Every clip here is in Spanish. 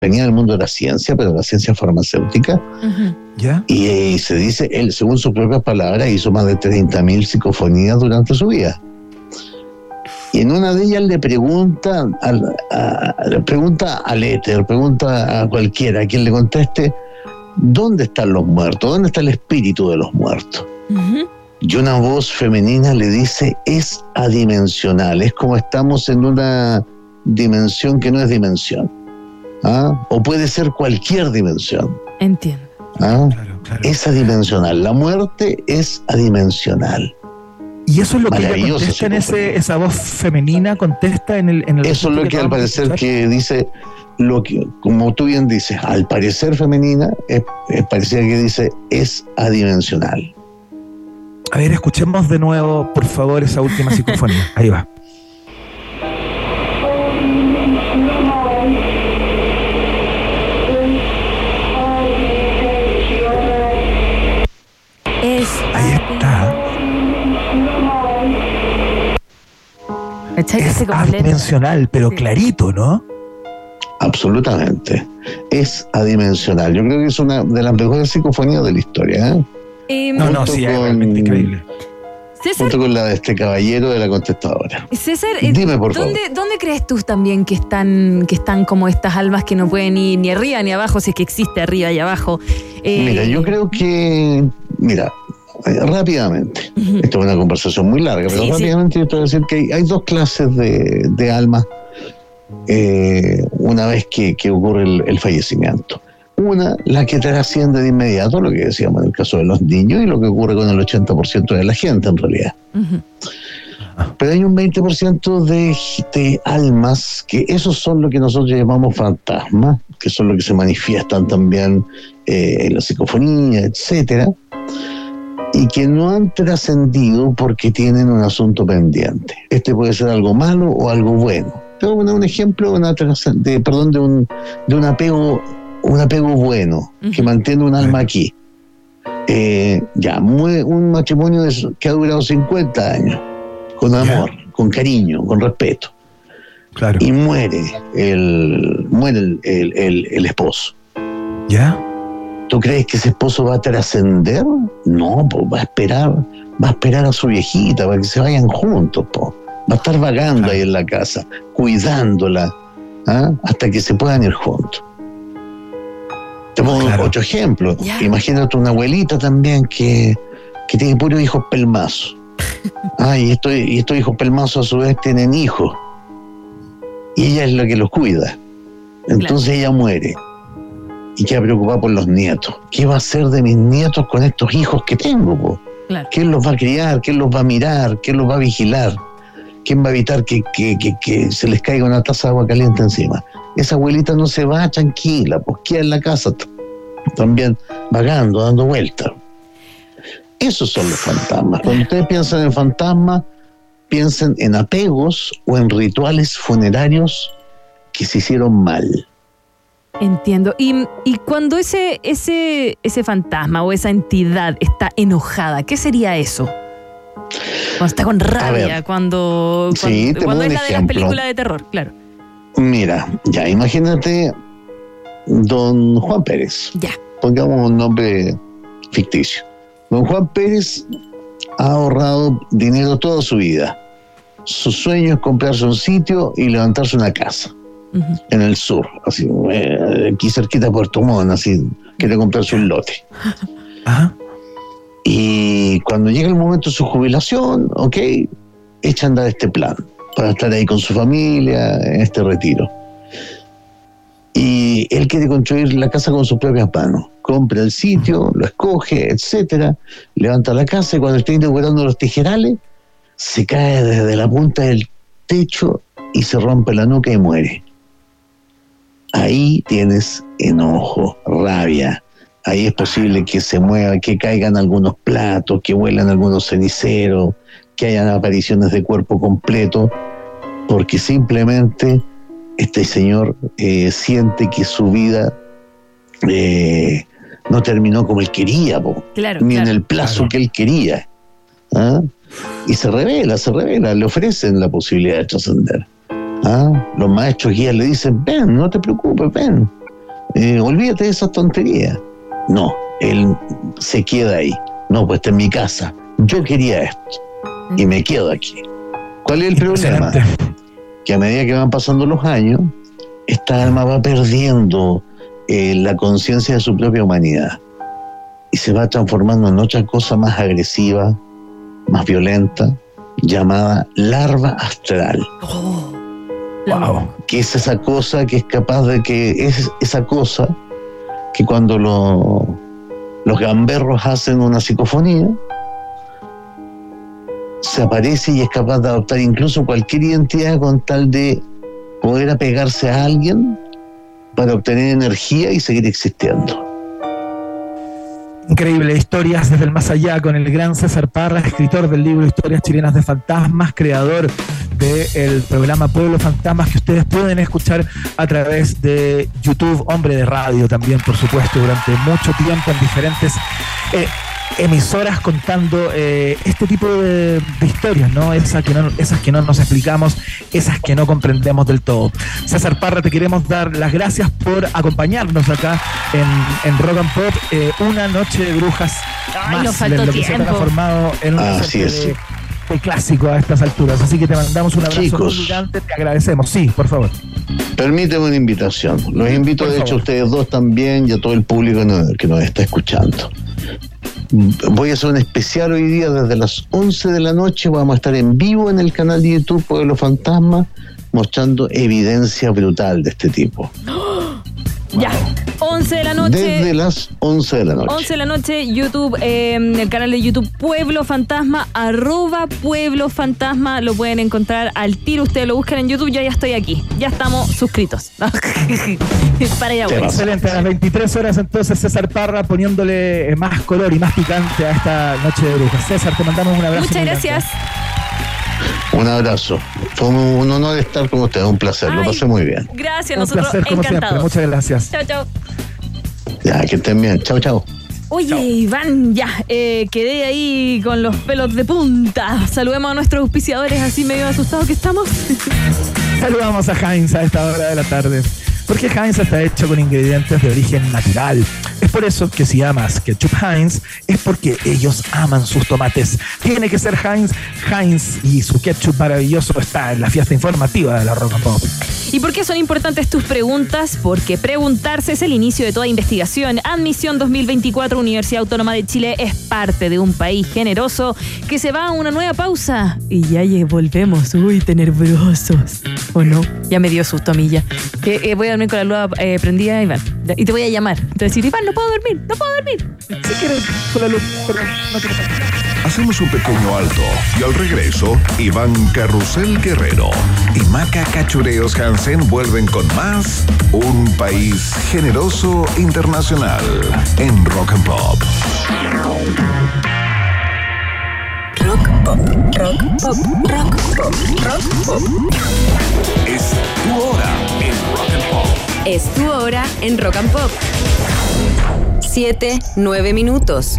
venía del mundo de la ciencia, pero la ciencia farmacéutica. ¿Ya? Y, se dice, él, según sus propias palabras, hizo más de 30.000 psicofonías durante su vida. Y en una de ellas le pregunta, al, le pregunta al éter, pregunta a cualquiera, a quien le conteste, ¿dónde están los muertos? ¿Dónde está el espíritu de los muertos? Y una voz femenina le dice, es adimensional, es como estamos en una dimensión que no es dimensión. ¿Ah? O puede ser cualquier dimensión. Entiendo. ¿ah? Es adimensional. La muerte es adimensional. Y eso es lo que contesta en ese, esa voz femenina, contesta en el... En eso es lo que, al parecer que dice, lo que, como tú bien dices, al parecer femenina, es, parecía que dice, es adimensional. A ver, escuchemos de nuevo, por favor, esa última psicofonía. Ahí va. Es adimensional, pero clarito, ¿no? Absolutamente. Es adimensional. Yo creo que es una de las mejores psicofonías de la historia. ¿eh? No, no, sí, es realmente increíble. César, junto con la de este caballero de la contestadora. César, eh, Dime, por ¿dónde, favor. ¿dónde crees tú también que están, que están como estas almas que no pueden ir ni arriba ni abajo, si es que existe arriba y abajo? Eh, mira, yo creo que, mira, eh, rápidamente, esto es una conversación muy larga, pero rápidamente yo te voy a decir que hay, dos clases de, almas una vez que, ocurre el fallecimiento. Una, la que trasciende de inmediato, lo que decíamos en el caso de los niños y lo que ocurre con el 80% de la gente en realidad. Pero hay un 20% de, de, almas que esos son lo que nosotros llamamos fantasmas, que son lo que se manifiestan también eh, en la psicofonía, etcétera, y que no han trascendido porque tienen un asunto pendiente. Este puede ser algo malo o algo bueno. A poner un ejemplo una de, perdón, de, un, de un apego un apego bueno, que mantiene un alma aquí. Eh, ya, un matrimonio que ha durado 50 años, con amor, con cariño, con respeto. Claro. Y muere el, muere el, esposo. ¿Ya? ¿Tú crees que ese esposo va a trascender? No, pues va a esperar, va a esperar a su viejita para que se vayan juntos, po. Va a estar vagando ahí en la casa, cuidándola, ¿ah? hasta que se puedan ir juntos. Te pongo otro ejemplo. Imagínate una abuelita también que, tiene puros hijos pelmazos. ah, y estos, y estos hijos pelmazos a su vez tienen hijos. Y ella es la que los cuida. Entonces ella muere. Y queda preocupada por los nietos. ¿Qué va a hacer de mis nietos con estos hijos que tengo? ¿Quién los va a criar? ¿Quién los va a mirar? ¿Quién los va a vigilar? ¿Quién va a evitar que, que se les caiga una taza de agua caliente encima? esa abuelita no se va tranquila, pues queda en la casa también vagando, dando vueltas. Esos son los fantasmas. Cuando ustedes piensan en fantasmas, piensen en apegos o en rituales funerarios que se hicieron mal. Entiendo. Y, cuando ese, ese, ese fantasma o esa entidad está enojada, ¿qué sería eso? Cuando está con rabia, cuando, cuando, es la de las películas de terror, claro. Mira, ya imagínate don Juan Pérez. Ya. Pongamos un nombre ficticio. Don Juan Pérez ha ahorrado dinero toda su vida. Su sueño es comprarse un sitio y levantarse una casa en el sur, así, eh, aquí cerquita de Puerto Montt, así, quiere comprarse un lote. Y cuando llega el momento de su jubilación, ok, echa a andar este plan para estar ahí con su familia en este retiro. Y él quiere construir la casa con sus propias manos. Compra el sitio, lo escoge, etcétera, levanta la casa y cuando está inaugurando los tijerales, se cae desde la punta del techo y se rompe la nuca y muere. Ahí tienes enojo, rabia. Ahí es posible que se mueva, que caigan algunos platos, que vuelan algunos ceniceros, que hayan apariciones de cuerpo completo, porque simplemente este señor eh, siente que su vida eh, no terminó como él quería, ni en el plazo que él quería. ¿ah? Y se revela, se revela, le ofrecen la posibilidad de trascender. ¿Ah? Los maestros guías le dicen, ven, no te preocupes, ven, eh, olvídate de esa tontería. No, él se queda ahí. No, pues está en mi casa. Yo quería esto y me quedo aquí. ¿Cuál es el problema? Que a medida que van pasando los años, esta alma va perdiendo eh, la conciencia de su propia humanidad y se va transformando en otra cosa más agresiva, más violenta, llamada larva astral. Oh, wow. Que es esa cosa que es capaz de que es esa cosa que cuando los gamberros hacen una psicofonía, se aparece y es capaz de adoptar incluso cualquier identidad con tal de poder apegarse a alguien para obtener energía y seguir existiendo. Increíble, historias desde el más allá con el gran César Parra, escritor del libro Historias chilenas de fantasmas, creador del programa Pueblo Fantasmas que ustedes pueden escuchar a través de YouTube, hombre de radio también, por supuesto, durante mucho tiempo en diferentes eh, emisoras contando eh, este tipo de, historias, ¿no? Esas que ¿no? esas que no nos explicamos, esas que no comprendemos del todo. César Parra, te queremos dar las gracias por acompañarnos acá en, Rock and Pop, eh, una noche de brujas más nos faltó lo que se ha transformado en un de, clásico a estas alturas. Así que te mandamos un abrazo Chicos, gigante, te agradecemos. Sí, por favor. Permíteme una invitación. Los invito, de hecho, a ustedes dos también y a todo el público que nos está escuchando. Voy a hacer un especial hoy día desde las 11 de la noche. Vamos a estar en vivo en el canal de YouTube Pueblo Fantasma mostrando evidencia brutal de este tipo. Ya, 11 de la noche. Desde las 11 de la noche. 11 de la noche, YouTube, eh, el canal de YouTube Pueblo Fantasma, arroba Pueblo Fantasma, lo pueden encontrar al tiro, ustedes lo buscan en YouTube, yo ya estoy aquí, ya estamos suscritos. Para allá voy. Excelente, a las 23 horas entonces César Parra poniéndole más color y más picante a esta noche de brujas. César, te mandamos un abrazo. Muchas gracias. Un abrazo. Fue un honor estar con ustedes, un placer, lo pasé muy bien. Gracias, nosotros un placer, como encantados. Muchas gracias. Chao, chao. Ya, que estén bien. Chao, chao. Oye, Iván, ya, eh, quedé ahí con los pelos de punta. Saludemos a nuestros auspiciadores así medio asustados que estamos. Saludamos a Heinz a esta hora de la tarde. Porque Heinz está hecho con ingredientes de origen natural. Es por eso que si amas ketchup Heinz, es porque ellos aman sus tomates. Tiene que ser Heinz. Heinz y su ketchup maravilloso está en la fiesta informativa de la Rock and Pop. ¿Y por qué son importantes tus preguntas? Porque preguntarse es el inicio de toda investigación. Admisión 2024 Universidad Autónoma de Chile es parte de un país generoso que se va a una nueva pausa. Y ya volvemos. Uy, tenebrosos. ¿O no? Ya me dio susto a mí ya. Eh, voy a dormir con la luz eh, prendida, Iván. Y te voy a llamar. Te voy a decir, Iván, no puedo dormir, no puedo dormir. Si quieres, con la luz, no quiero Hacemos un pequeño alto y al regreso, Iván Carrusel Guerrero y Maca Cachureos Hansen vuelven con más Un País Generoso Internacional en Rock and Pop. Rock pop, rock pop, rock pop, rock pop. Es tu hora en Rock and Pop. Es tu hora en Rock and Pop. Siete, nueve minutos.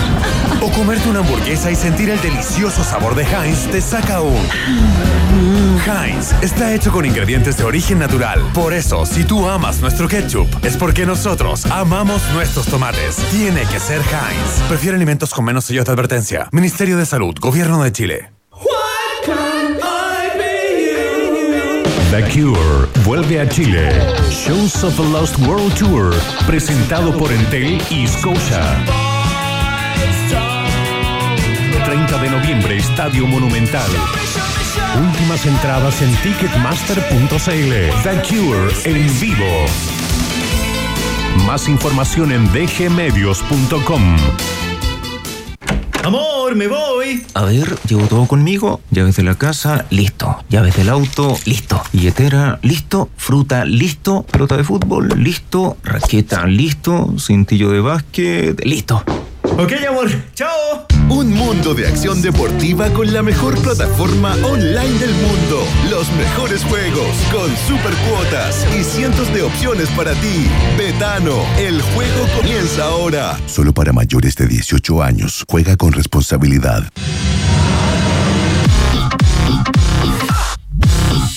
O comerte una hamburguesa y sentir el delicioso sabor de Heinz te saca un. Heinz está hecho con ingredientes de origen natural. Por eso, si tú amas nuestro ketchup, es porque nosotros amamos nuestros tomates. Tiene que ser Heinz. Prefiere alimentos con menos sellos de advertencia. Ministerio de Salud, Gobierno de Chile. The Cure vuelve a Chile. Shows of the Lost World Tour, presentado por Entel y Scotia. 30 de noviembre, Estadio Monumental. Últimas entradas en ticketmaster.cl. The Cure en vivo. Más información en dgmedios.com. Amor, me voy. A ver, llevo todo conmigo. Llaves de la casa, listo. Llaves del auto, listo. Billetera, listo. Fruta, listo. Pelota de fútbol, listo. Raqueta, listo. Cintillo de básquet, listo. Ok, amor. Chao. Un mundo de acción deportiva con la mejor plataforma online del mundo. Los mejores juegos con super cuotas y cientos de opciones para ti. Betano, el juego comienza ahora. Solo para mayores de 18 años. Juega con responsabilidad.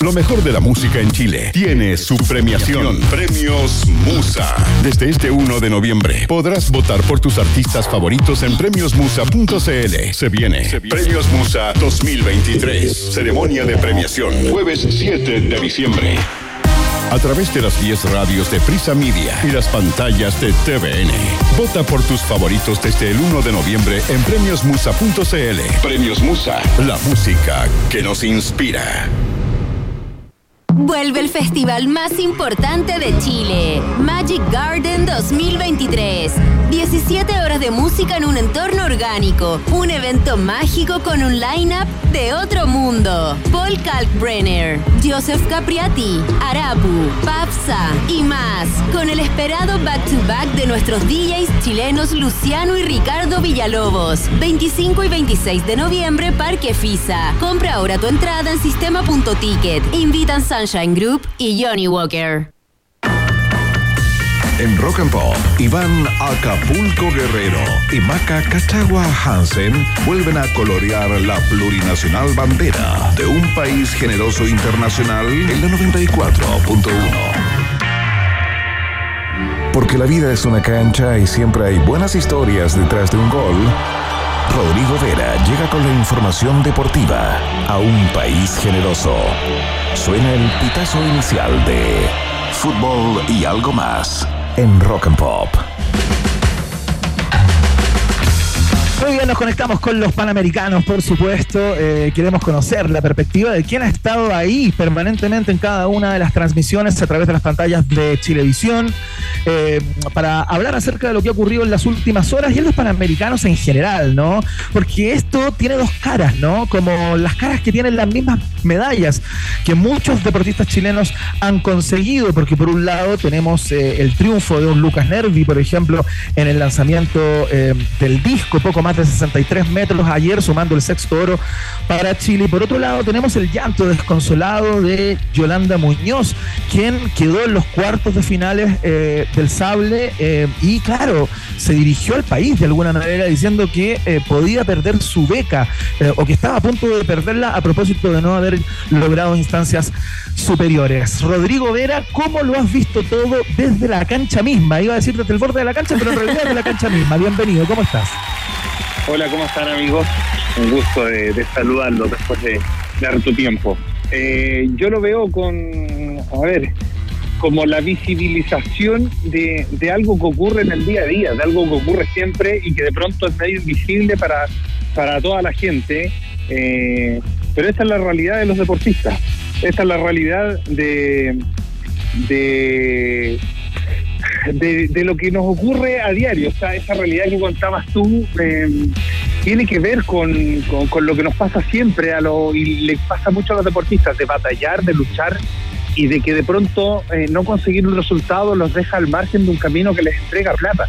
Lo mejor de la música en Chile tiene su premiación. Premios Musa. Desde este 1 de noviembre podrás votar por tus artistas favoritos en premiosmusa.cl. Se viene Premios Musa 2023. Ceremonia de premiación. Jueves 7 de diciembre. A través de las 10 radios de Prisa Media y las pantallas de TVN. Vota por tus favoritos desde el 1 de noviembre en premiosmusa.cl. Premios Musa, la música que nos inspira. Vuelve el festival más importante de Chile, Magic Garden 2023. 17 horas de música en un entorno orgánico, un evento mágico con un line-up de otro mundo. Paul Kalkbrenner, Joseph Capriati, Arapu, Papsa y más, con el esperado back-to-back de nuestros DJs chilenos Luciano y Ricardo Villalobos. 25 y 26 de noviembre, Parque Fisa. Compra ahora tu entrada en sistema.ticket. Invitan Sunshine Group y Johnny Walker. En Rock and Pop, Iván Acapulco Guerrero y Maca Cachagua Hansen vuelven a colorear la plurinacional bandera de un país generoso internacional en la 94.1. Porque la vida es una cancha y siempre hay buenas historias detrás de un gol. Rodrigo Vera llega con la información deportiva a un país generoso. Suena el pitazo inicial de fútbol y algo más en Rock and Pop. Muy bien, nos conectamos con los panamericanos, por supuesto. Eh, queremos conocer la perspectiva de quién ha estado ahí permanentemente en cada una de las transmisiones a través de las pantallas de Chilevisión, eh, para hablar acerca de lo que ha ocurrido en las últimas horas y en los panamericanos en general, ¿no? Porque esto tiene dos caras, ¿no? Como las caras que tienen las mismas medallas que muchos deportistas chilenos han conseguido, porque por un lado tenemos eh, el triunfo de un Lucas Nervi, por ejemplo, en el lanzamiento del disco, poco más de 63 metros ayer, sumando el sexto oro para Chile. Por otro lado, tenemos el llanto desconsolado de Yolanda Muñoz, quien quedó en los cuartos de finales eh, del sable eh, y, claro, se dirigió al país de alguna manera diciendo que eh, podía perder su beca o que estaba a punto de perderla a propósito de no haber logrado instancias superiores. Rodrigo Vera, ¿cómo lo has visto todo desde la cancha misma? Iba a decir desde el borde de la cancha, pero en realidad desde la cancha misma. Bienvenido, ¿cómo estás? Hola, ¿cómo están amigos? Un gusto de, saludarlos después de, dar tu tiempo. Eh, yo lo veo con, a ver, como la visibilización de, algo que ocurre en el día a día, de algo que ocurre siempre y que de pronto es medio invisible para, para toda la gente. Eh, pero esta es la realidad de los deportistas. Esta es la realidad de, de de, lo que nos ocurre a diario. O sea, esa realidad que contabas tú eh, tiene que ver con, lo que nos pasa siempre a lo, y le pasa mucho a los deportistas, de batallar, de luchar y de que de pronto eh, no conseguir un resultado los deja al margen de un camino que les entrega plata,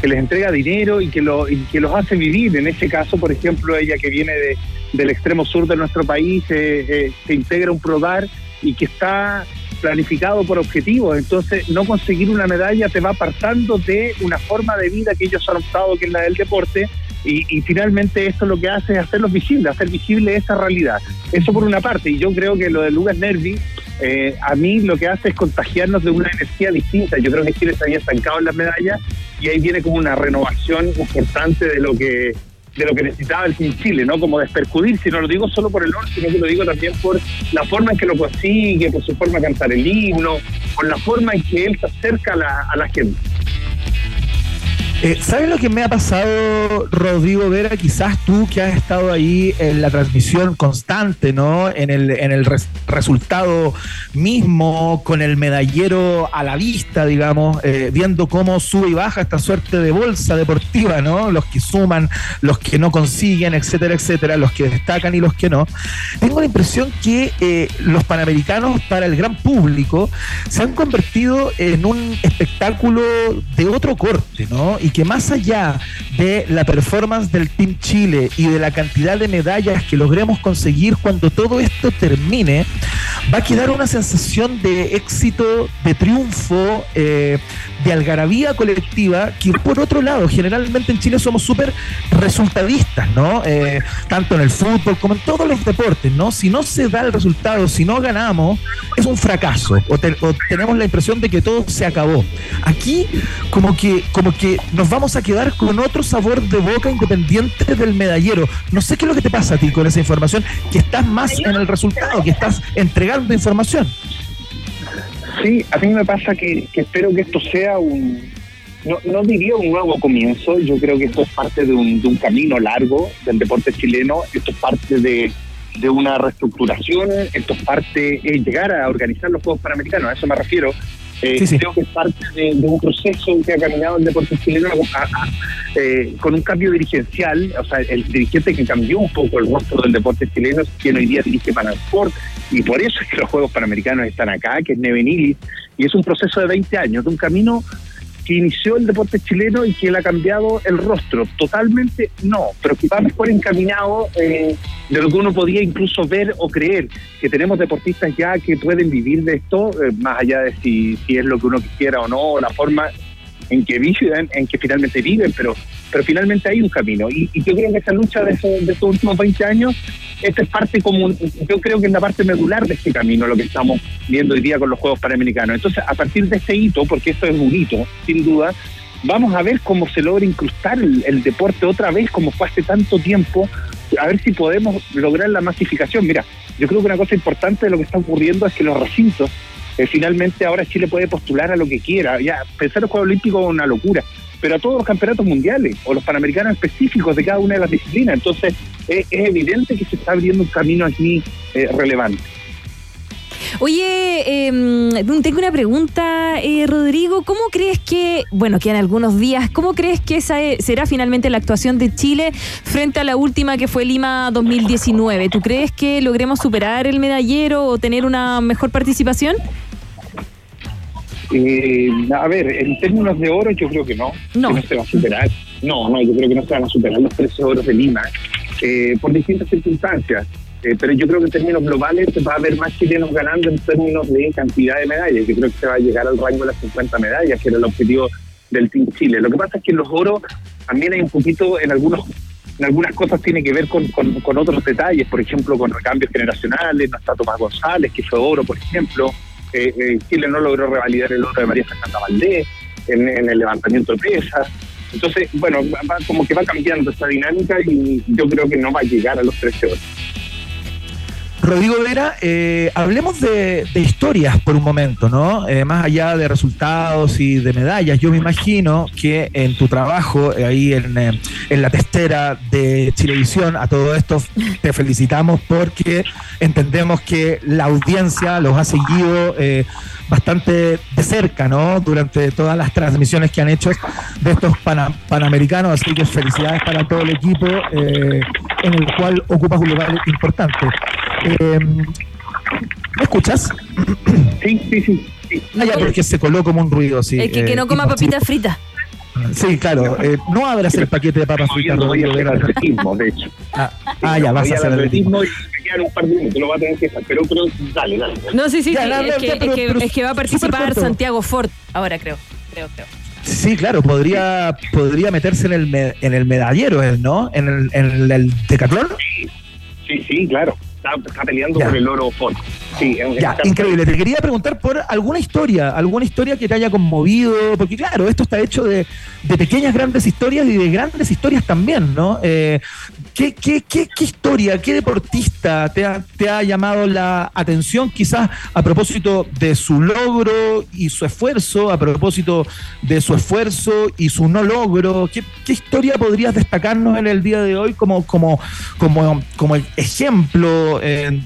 que les entrega dinero y que, lo, que los hace vivir. En este caso, por ejemplo, ella que viene de, del extremo sur de nuestro país, eh, se integra un PRODAR y que está planificado por objetivos. Entonces, no conseguir una medalla te va apartando de una forma de vida que ellos han optado, que es la del deporte. Y, finalmente esto lo que hace es hacerlos visibles, hacer visible esa realidad. Eso por una parte. Y yo creo que lo de Lucas Nervi, eh, a mí lo que hace es contagiarnos de una energía distinta. Yo creo que Chile se había estancado en las medallas y ahí viene como una renovación importante de lo que de lo que necesitaba el Team Chile, ¿no? Como despercudir, si no lo digo solo por el oro, sino que lo digo también por la forma en que lo consigue, por su forma de cantar el himno, por la forma en que él se acerca a la, a la gente. Eh, ¿Sabes lo que me ha pasado, Rodrigo Vera? Quizás tú que has estado ahí en la transmisión constante, ¿no? En el, en el resultado mismo, con el medallero a la vista, digamos, eh, viendo cómo sube y baja esta suerte de bolsa deportiva, ¿no? Los que suman, los que no consiguen, etcétera, etcétera, los que destacan y los que no. Tengo la impresión que eh, los panamericanos para el gran público se han convertido en un espectáculo de otro corte, ¿no? Que más allá de la performance del Team Chile y de la cantidad de medallas que logremos conseguir cuando todo esto termine, va a quedar una sensación de éxito, de triunfo, eh, de algarabía colectiva, que por otro lado, generalmente en Chile somos súper resultadistas, ¿no? Eh, tanto en el fútbol como en todos los deportes, ¿no? Si no se da el resultado, si no ganamos, es un fracaso, o, tenemos la impresión de que todo se acabó. Aquí, como que, como que nos vamos a quedar con otro sabor de boca independiente del medallero. No sé qué es lo que te pasa a ti con esa información, que estás más en el resultado, que estás entregando información. Sí, a mí me pasa que, espero que esto sea un, no, diría un nuevo comienzo, yo creo que esto es parte de un, de un camino largo del deporte chileno, esto es parte de, de una reestructuración, esto es parte de llegar a organizar los Juegos Panamericanos, a eso me refiero. Eh, creo que es parte de, un proceso que ha caminado el deporte chileno eh, con un cambio dirigencial, o sea, el dirigente que cambió un poco el rostro del deporte chileno es quien hoy día dirige Sport y por eso es que los Juegos Panamericanos están acá, que es Nevenilis, y es un proceso de 20 años, de un camino que inició el deporte chileno y que le ha cambiado el rostro. Totalmente no, pero va mejor encaminado eh, de lo que uno podía incluso ver o creer, que tenemos deportistas ya que pueden vivir de esto, eh, más allá de si, si es lo que uno quisiera o no, la forma en que viven, en que finalmente viven, pero, pero finalmente hay un camino. Y, yo creo que esa lucha de, de estos últimos 20 años, esta es parte como, yo creo que es la parte medular de este camino, lo que estamos viendo hoy día con los Juegos Panamericanos. Entonces, a partir de este hito, porque esto es un hito, sin duda, vamos a ver cómo se logra incrustar el, deporte otra vez, como fue hace tanto tiempo, a ver si podemos lograr la masificación. Mira, yo creo que una cosa importante de lo que está ocurriendo es que los recintos eh, finalmente ahora Chile puede postular a lo que quiera. Ya, pensar el Juego Olímpico es una locura, pero a todos los campeonatos mundiales o los panamericanos específicos de cada una de las disciplinas. Entonces, es evidente que se está abriendo un camino aquí eh, relevante. Oye, em, tengo una pregunta, eh, Rodrigo. ¿Cómo crees que, bueno, quedan algunos días, ¿cómo crees que esa será finalmente la actuación de Chile frente a la última que fue Lima 2019? ¿Tú crees que logremos superar el medallero o tener una mejor participación? Eh, a ver, en términos de oro yo creo que no, no. Que no se va a superar. No, no, yo creo que no se van a superar los 13 oros de Lima eh, por distintas circunstancias. Eh, pero yo creo que en términos globales va a haber más chilenos ganando en términos de cantidad de medallas. Yo creo que se va a llegar al rango de las 50 medallas, que era el objetivo del Team Chile. Lo que pasa es que en los oros también hay un poquito, en algunas cosas tiene que ver con, con, otros detalles, por ejemplo, con recambios generacionales, no está Tomás González, que fue oro, por ejemplo, eh, eh, Chile no logró revalidar el oro de María Fernanda Valdés en, el levantamiento de pesas. Entonces, bueno, como que va cambiando esta dinámica y yo creo que no va a llegar a los 13 horas. Rodrigo Vera, eh, hablemos de, historias por un momento, ¿no? Eh, más allá de resultados y de medallas, yo me imagino que en tu trabajo, eh, ahí en, en, la testera de Chilevisión, a todo esto te felicitamos porque entendemos que la audiencia los ha seguido bastante de cerca, ¿no? Durante todas las transmisiones que han hecho de estos panamericanos, así que felicidades para todo el equipo en el cual ocupas un lugar importante. Eh, ¿Me escuchas? Sí, sí, sí. Ah, ya, porque se coló como un ruido, sí. Es que, que no eh, coma papitas fritas. Sí, claro. Eh, no abras el paquete de papas fritas. No voy a hacer atletismo, de hecho. Ah, ah ya, vas a hacer atletismo. Y me quedan un par de minutos, lo va a tener que hacer. Pero, pero dale, dale. No, sí, sí, sí. es, que, es, que, es, que, va a participar Santiago Ford ahora, creo. Creo, creo. Sí, claro, podría, podría meterse en el, en el medallero, ¿no? En el, en el, el decatlón. Sí, sí, claro está, peleando por el oro Ford. Sí, ya, increíble. Te quería preguntar por alguna historia, alguna historia que te haya conmovido, porque claro, esto está hecho de, pequeñas grandes historias y de grandes historias también, ¿no? Eh, ¿qué, qué, qué, historia, qué deportista te ha, te ha llamado la atención quizás a propósito de su logro y su esfuerzo, a propósito de su esfuerzo y su no logro? ¿Qué, qué historia podrías destacarnos en el día de hoy como, como, como, como el ejemplo eh,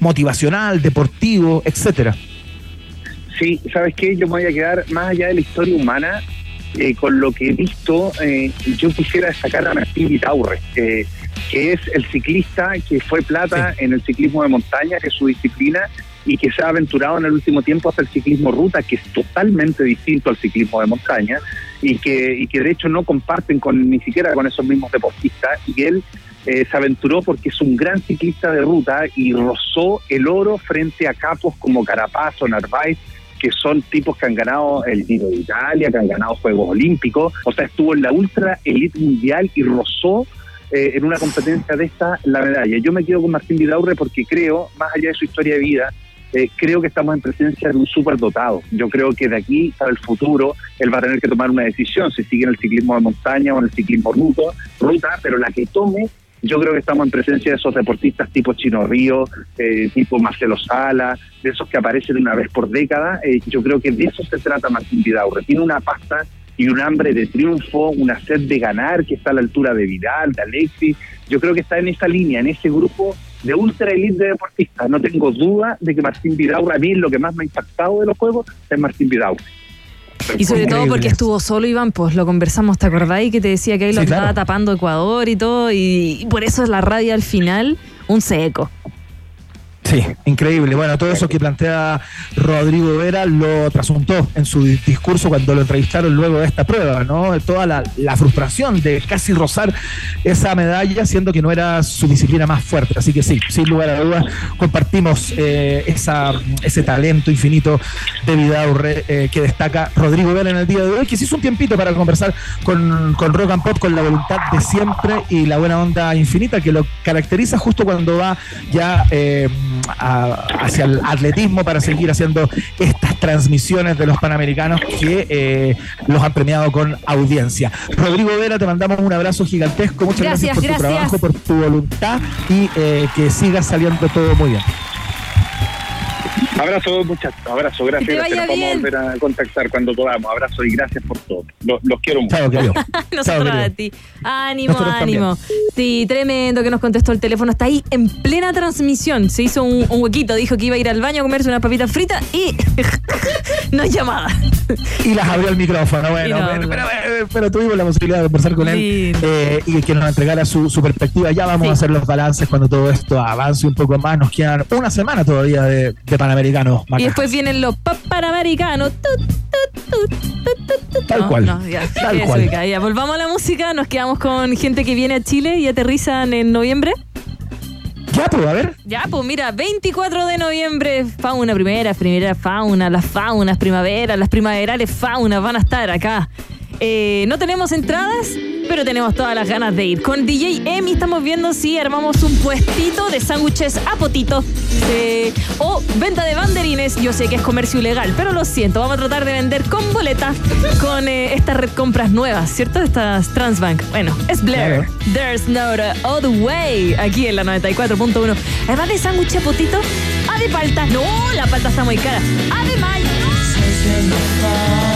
motivacional, deportivo, etcétera. Sí, ¿sabes qué? Yo me voy a quedar más allá de la historia humana. Eh, con lo que he visto, eh, yo quisiera destacar a Martín Vitaurre, que es el ciclista que fue plata en el ciclismo de montaña, que es su disciplina, y que se ha aventurado en el último tiempo hacia el ciclismo ruta, que es totalmente distinto al ciclismo de montaña, y que, y que de hecho no comparten con ni siquiera con esos mismos deportistas y él eh, se aventuró porque es un gran ciclista de ruta y rozó el oro frente a capos como Carapaz o Narváez que son tipos que han ganado el Giro de Italia, que han ganado Juegos Olímpicos, o sea, estuvo en la ultra elite mundial y rozó eh, en una competencia de esta la medalla. Yo me quedo con Martín Vidaurre porque creo, más allá de su historia de vida, eh, creo que estamos en presencia de un superdotado. Yo creo que de aquí para el futuro él va a tener que tomar una decisión, si sigue en el ciclismo de montaña o en el ciclismo ruta, ruta pero la que tome yo creo que estamos en presencia de esos deportistas tipo Chino Río, eh, tipo Marcelo Sala, de esos que aparecen una vez por década. Eh, yo creo que de eso se trata Martín Vidaurre. Tiene una pasta y un hambre de triunfo, una sed de ganar que está a la altura de Vidal, de Alexis. Yo creo que está en esa línea, en ese grupo de ultra elite de deportistas. No tengo duda de que Martín Vidaurre, a mí lo que más me ha impactado de los juegos es Martín Vidaurre. Y sobre todo porque estuvo solo Iván, pues lo conversamos, ¿te acordáis? Que te decía que ahí lo estaba tapando Ecuador y todo, y por eso es la radio al final un seco. Sí, increíble. Bueno, todo eso que plantea Rodrigo Vera lo trasuntó en su discurso cuando lo entrevistaron luego de esta prueba, ¿no? Toda la, frustración de casi rozar esa medalla, siendo que no era su disciplina más fuerte. Así que sí, sin lugar a dudas, compartimos eh, esa, ese talento infinito de Vidaurre eh, que destaca Rodrigo Vera en el día de hoy, que se hizo un tiempito para conversar con, con Rock and Pop, con la voluntad de siempre y la buena onda infinita que lo caracteriza justo cuando va ya. Eh, hacia el atletismo para seguir haciendo estas transmisiones de los Panamericanos que eh, los han premiado con audiencia. Rodrigo Vera, te mandamos un abrazo gigantesco. Muchas gracias, por tu trabajo, por tu voluntad y eh, que siga saliendo todo muy bien. Abrazo, muchachos. Abrazo, gracias. Que gracias. Nos vamos a volver a contactar cuando podamos. Abrazo y gracias por todo. Los, quiero mucho. Chao, querido. Nosotros a ti. Ánimo, ánimo. Sí, tremendo que nos contestó el teléfono. Está ahí en plena transmisión. Se hizo un, huequito. Dijo que iba a ir al baño a comerse una papita frita y no es llamada. Y las abrió el micrófono. Bueno, eh, pero, tuvimos la posibilidad de conversar con él eh, y que nos entregara su, perspectiva. Ya vamos a hacer los balances cuando todo esto avance un poco más. Nos quedan una semana todavía de, de Y después vienen los panamericanos. Tal cual. Tal cual. Ya, volvamos a la música. Nos quedamos con gente que viene a Chile y aterrizan en noviembre. Ya, pues, a ver. Ya, pues, mira, 24 de noviembre, fauna primera, primera fauna, las faunas primaveras, las primaverales faunas van a estar acá. Eh, no tenemos entradas, pero tenemos todas las ganas de ir. Con DJ Emi estamos viendo si armamos un puestito de sándwiches a potito o venta de banderines. Yo sé que es comercio ilegal, pero lo siento, vamos a tratar de vender con boleta con eh, estas red compras nuevas, ¿cierto? Estas Transbank. Bueno, es Blair. There's no other way. Aquí en la 94.1. Además de sándwich a potito, a de palta. No, la palta está muy cara. There's no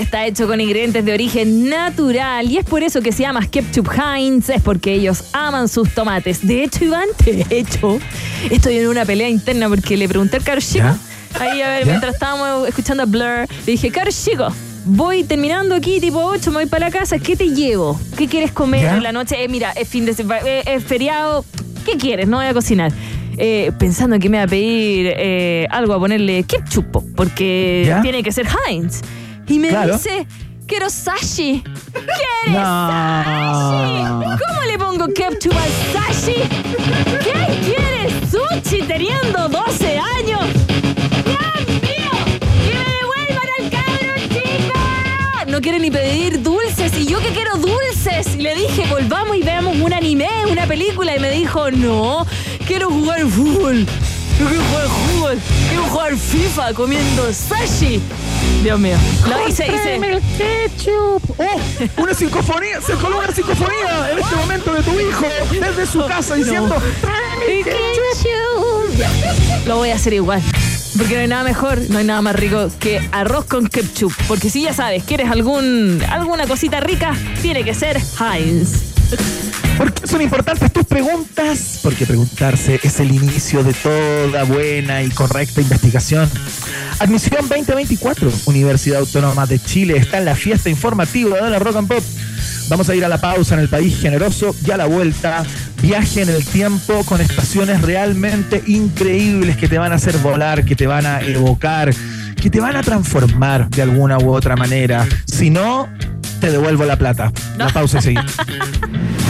está hecho con ingredientes de origen natural y es por eso que se llama Ketchup Heinz, es porque ellos aman sus tomates. De hecho, Iván, de hecho, estoy en una pelea interna porque le pregunté al caro chico, ahí a ver, mientras estábamos escuchando a Blur, le dije, caro chico, voy terminando aquí tipo 8, me voy para la casa, ¿qué te llevo? ¿Qué quieres comer en la noche? Eh, mira, es fin de eh, es feriado, ¿qué quieres? No voy a cocinar. Eh, pensando que me va a pedir eh, algo a ponerle ketchup, porque tiene que ser Heinz. Y me dice, quiero sashi. ¿Quieres sashi? ¿Cómo le pongo ketchup al sashi? ¿Qué quieres sushi teniendo 12 años? ¡Dios mío! ¡Que me devuelvan al cabro chico! No quiere ni pedir dulces. ¿Y yo que quiero dulces? Y le dije, volvamos y veamos un anime, una película. Y me dijo, no, quiero jugar fútbol. Yo quiero jugar fútbol. Quiero jugar FIFA comiendo sashi. Dios mío. Lo hice, hice. el ketchup! ¡Oh! Una psicofonía. Se coló una psicofonía en este momento de tu hijo desde su casa diciendo: ¡Tráeme ketchup! Lo voy a hacer igual. Porque no hay nada mejor, no hay nada más rico que arroz con ketchup. Porque si ya sabes, quieres algún, alguna cosita rica, tiene que ser Heinz. ¿Por qué son importantes tus preguntas? Porque preguntarse es el inicio de toda buena y correcta investigación. Admisión 2024, Universidad Autónoma de Chile, está en la fiesta informativa de la Rock and Pop. Vamos a ir a la pausa en el país generoso y a la vuelta, viaje en el tiempo con estaciones realmente increíbles que te van a hacer volar, que te van a evocar, que te van a transformar de alguna u otra manera. Si no, te devuelvo la plata. La pausa sí.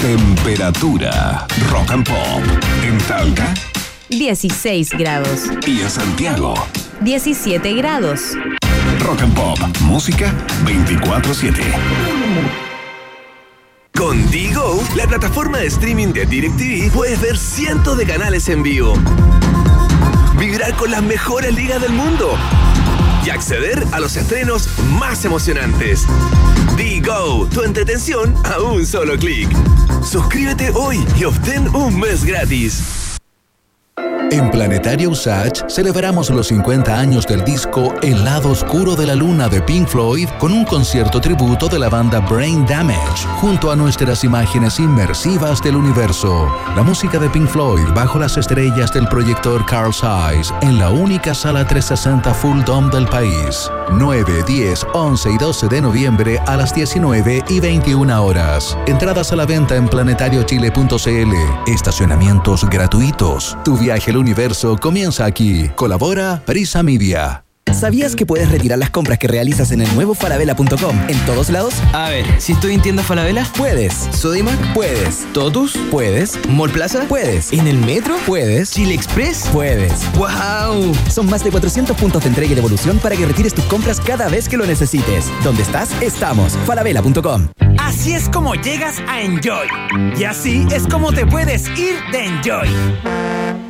Temperatura Rock and Pop. En Talca. 16 grados. Y en Santiago. 17 grados. Rock and Pop. Música 24-7. Con Digo, la plataforma de streaming de DirecTV, puedes ver cientos de canales en vivo. Vibrar con las mejores ligas del mundo y acceder a los estrenos más emocionantes. Digo, tu entretención a un solo clic. Suscríbete hoy y obtén un mes gratis. En Planetario Usage celebramos los 50 años del disco El lado oscuro de la luna de Pink Floyd con un concierto tributo de la banda Brain Damage junto a nuestras imágenes inmersivas del universo. La música de Pink Floyd bajo las estrellas del proyector Carl Zeiss en la única sala 360 Full Dome del país. 9, 10, 11 y 12 de noviembre a las 19 y 21 horas. Entradas a la venta en planetariochile.cl. Estacionamientos gratuitos. Tu viaje universo comienza aquí. Colabora Prisa Media. ¿Sabías que puedes retirar las compras que realizas en el nuevo falabella.com en todos lados? A ver, si estoy en tienda Falabella, puedes. Sodimac, puedes. Totus, puedes. Mall Plaza, puedes. En el metro, puedes. Chile Express, puedes. ¡Wow! Son más de 400 puntos de entrega y devolución para que retires tus compras cada vez que lo necesites. ¿Dónde estás? Estamos. Falabella.com. Así es como llegas a Enjoy. Y así es como te puedes ir de Enjoy.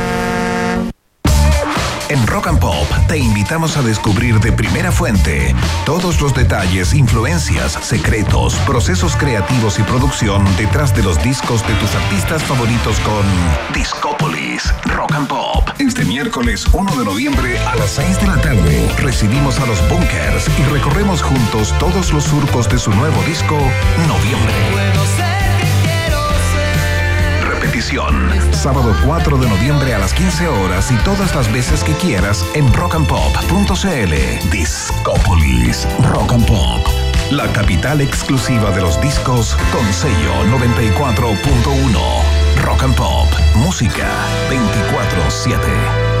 En Rock and Pop te invitamos a descubrir de primera fuente todos los detalles, influencias, secretos, procesos creativos y producción detrás de los discos de tus artistas favoritos con Discópolis Rock and Pop. Este miércoles 1 de noviembre a las 6 de la tarde recibimos a los Bunkers y recorremos juntos todos los surcos de su nuevo disco Noviembre. Sábado 4 de noviembre a las 15 horas y todas las veces que quieras en rockandpop.cl. Discópolis Rock and Pop. la capital exclusiva de los discos con sello 94.1. Rock and Pop, música 24-7.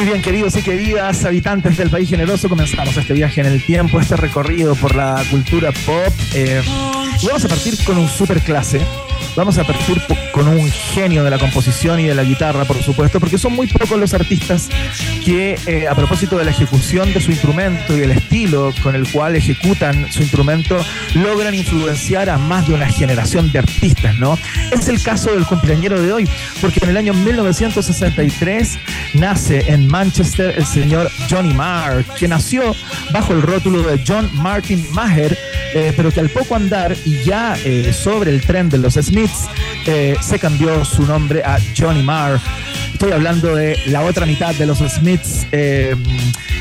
Muy bien, queridos y queridas habitantes del país generoso, comenzamos este viaje en el tiempo, este recorrido por la cultura pop. Eh, vamos a partir con un super clase Vamos a partir con un genio de la composición y de la guitarra, por supuesto, porque son muy pocos los artistas que, eh, a propósito de la ejecución de su instrumento y del estilo con el cual ejecutan su instrumento, logran influenciar a más de una generación de artistas, ¿no? Es el caso del cumpleañero de hoy, porque en el año 1963 nace en Manchester el señor Johnny Marr, que nació bajo el rótulo de John Martin Maher, eh, pero que al poco andar y ya eh, sobre el tren de los Eh, se cambió su nombre a Johnny Marr. Estoy hablando de la otra mitad de los Smiths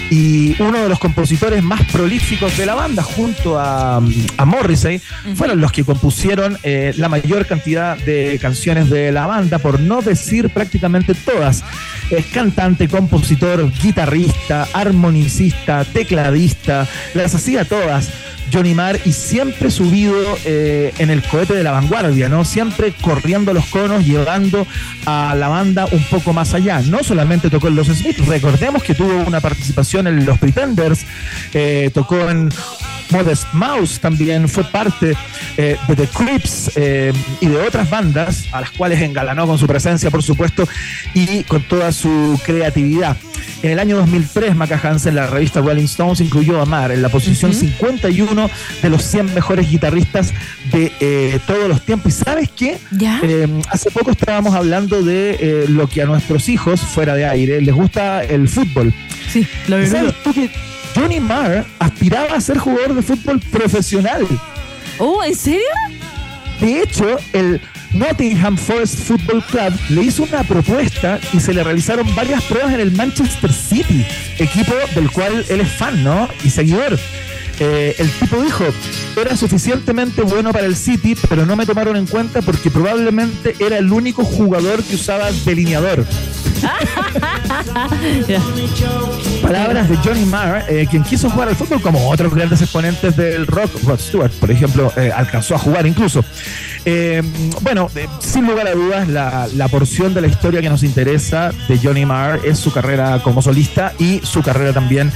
y uno de los compositores más prolíficos de la banda, junto a, Morrissey, fueron los que compusieron la mayor cantidad de canciones de la banda, por no decir prácticamente todas. Es cantante, compositor, guitarrista, armonicista, tecladista, las hacía todas. Johnny Marr y siempre subido eh, en el cohete de la vanguardia, ¿no? Siempre corriendo los conos, llevando a la banda un poco más allá. No solamente tocó en los Smiths, recordemos que tuvo una participación en los Pretenders, eh, tocó en Modest Mouse también fue parte eh, de The Crips y de otras bandas a las cuales engalanó con su presencia, por supuesto, y con toda su creatividad. En el año 2003, Maca Hansen, la revista Rolling Stones, incluyó a Mar en la posición 51 de los 100 mejores guitarristas de eh, todos los tiempos. ¿Y sabes qué? Eh, hace poco estábamos hablando de eh, lo que a nuestros hijos, fuera de aire, les gusta el fútbol. Sí, lo ¿Sabes tú que Johnny Marr aspiraba a ser jugador de fútbol profesional? Oh, ¿en serio? De hecho, el Nottingham Forest Football Club le hizo una propuesta y se le realizaron varias pruebas en el Manchester City, equipo del cual él es fan, ¿no? Y seguidor. Eh, el tipo dijo, era suficientemente bueno para el City, pero no me tomaron en cuenta porque probablemente era el único jugador que usaba delineador. Palabras de Johnny Marr, eh, quien quiso jugar al fútbol como otros grandes exponentes del rock, Rod Stewart, por ejemplo, eh, alcanzó a jugar incluso. Eh, bueno, sin lugar a dudas, la, porción de la historia que nos interesa de Johnny Marr es su carrera como solista y su carrera también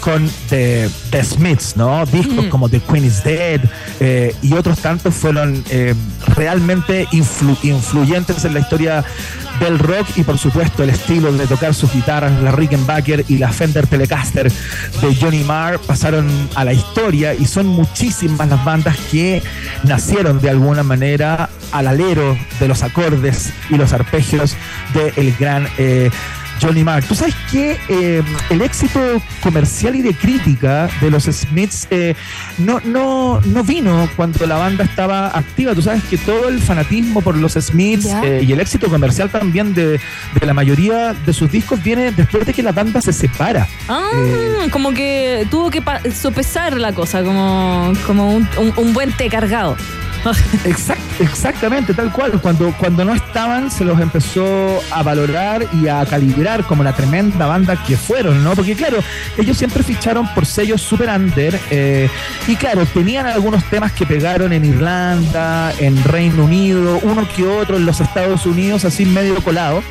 con The, Smiths, ¿no? Discos como The Queen is Dead y otros tantos fueron realmente influyentes en la historia del rock y por supuesto el estilo de tocar sus guitarras, la Rickenbacker y la Fender Telecaster de Johnny Marr pasaron a la historia y son muchísimas las bandas que nacieron de alguna manera al alero de los acordes y los arpegios del el gran eh, Johnny Marr. Tú sabes que eh, el éxito comercial y de crítica de los Smiths eh, no, no, no vino cuando la banda estaba activa. Tú sabes que todo el fanatismo por los Smiths eh, y el éxito comercial también de, la mayoría de sus discos viene después de que la banda se separa. Ah, como que tuvo que sopesar la cosa, como, como un buen té cargado. Exactamente, tal cual. Cuando, cuando no estaban, se los empezó a valorar y a calibrar como la tremenda banda que fueron, ¿no? Porque, claro, ellos siempre ficharon por sellos super under. Eh, y, claro, tenían algunos temas que pegaron en Irlanda, en Reino Unido, uno que otro en los Estados Unidos, así medio colado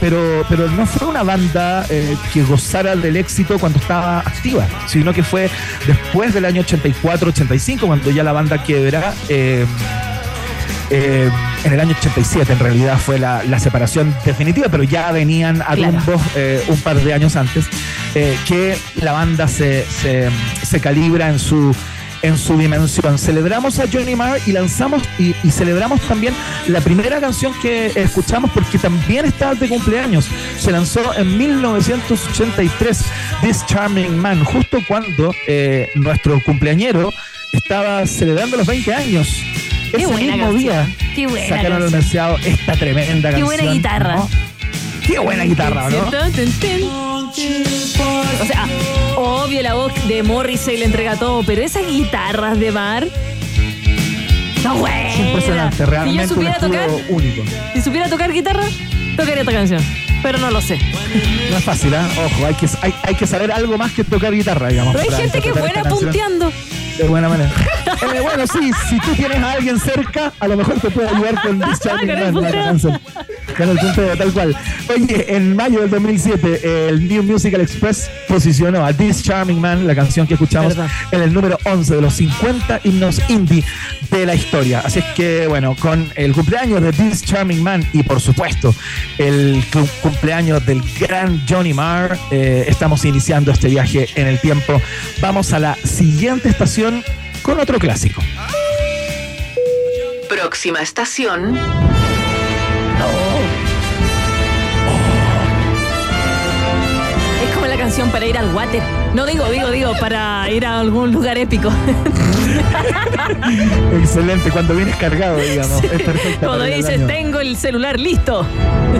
pero, pero no fue una banda eh, que gozara del éxito cuando estaba activa, sino que fue después del año 84-85, cuando ya la banda quiebra. Eh, eh, en el año 87 en realidad fue la, separación definitiva, pero ya venían a tumbos eh, un par de años antes, eh, que la banda se, se, calibra en su en su dimensión. Celebramos a Johnny Marr y lanzamos y, celebramos también la primera canción que escuchamos porque también estaba de cumpleaños. Se lanzó en 1983, This Charming Man, justo cuando eh, nuestro cumpleañero estaba celebrando los 20 años. Qué Ese mismo día Qué buena sacaron al mercado esta tremenda Qué canción. Qué buena guitarra. Qué buena guitarra, ¿no? O sea, obvio la voz de Morrissey le entrega todo, pero esas guitarras de Mar. Güey. Es impresionante, realmente si yo supiera tocar, único. Si supiera tocar guitarra, tocaría esta canción. Pero no lo sé. No es fácil, ¿eh? Ojo, hay que, hay, que saber algo más que tocar guitarra, digamos. Pero hay gente que es buena punteando de buena manera. Eh, bueno, sí, si tú tienes a alguien cerca, a lo mejor te puede ayudar con Con el punto de tal cual. Oye, en mayo del 2007, el New Musical Express posicionó a This Charming Man, la canción que escuchamos, en el número 11 de los 50 himnos indie de la historia. Así es que, bueno, con el cumpleaños de This Charming Man y, por supuesto, el cumpleaños del gran Johnny Marr, eh, estamos iniciando este viaje en el tiempo. Vamos a la siguiente estación con otro clásico. Próxima estación. Canción para ir al water. No digo, digo, digo, para ir a algún lugar épico. Excelente, cuando vienes cargado, digamos. Es perfecto. Cuando dices, tengo el celular listo.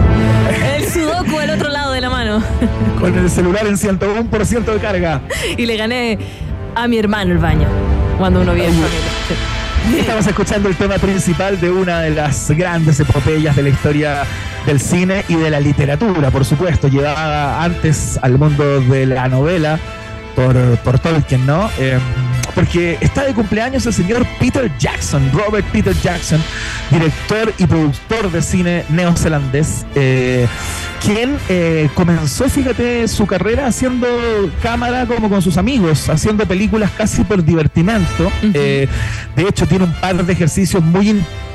El sudoku al otro lado de la mano. Con el celular en 101% de carga. Y le gané a mi hermano el baño cuando uno viene Estamos escuchando el tema principal de una de las grandes epopeyas de la historia del cine y de la literatura, por supuesto, llevada antes al mundo de la novela por, por Tolkien, ¿no? Em, porque está de cumpleaños el señor Peter Jackson, Robert Peter Jackson, director y productor de cine neozelandés, eh, quien eh, comenzó, fíjate, su carrera haciendo cámara como con sus amigos, haciendo películas casi por divertimento. Eh, de hecho, tiene un par de ejercicios muy interesantes.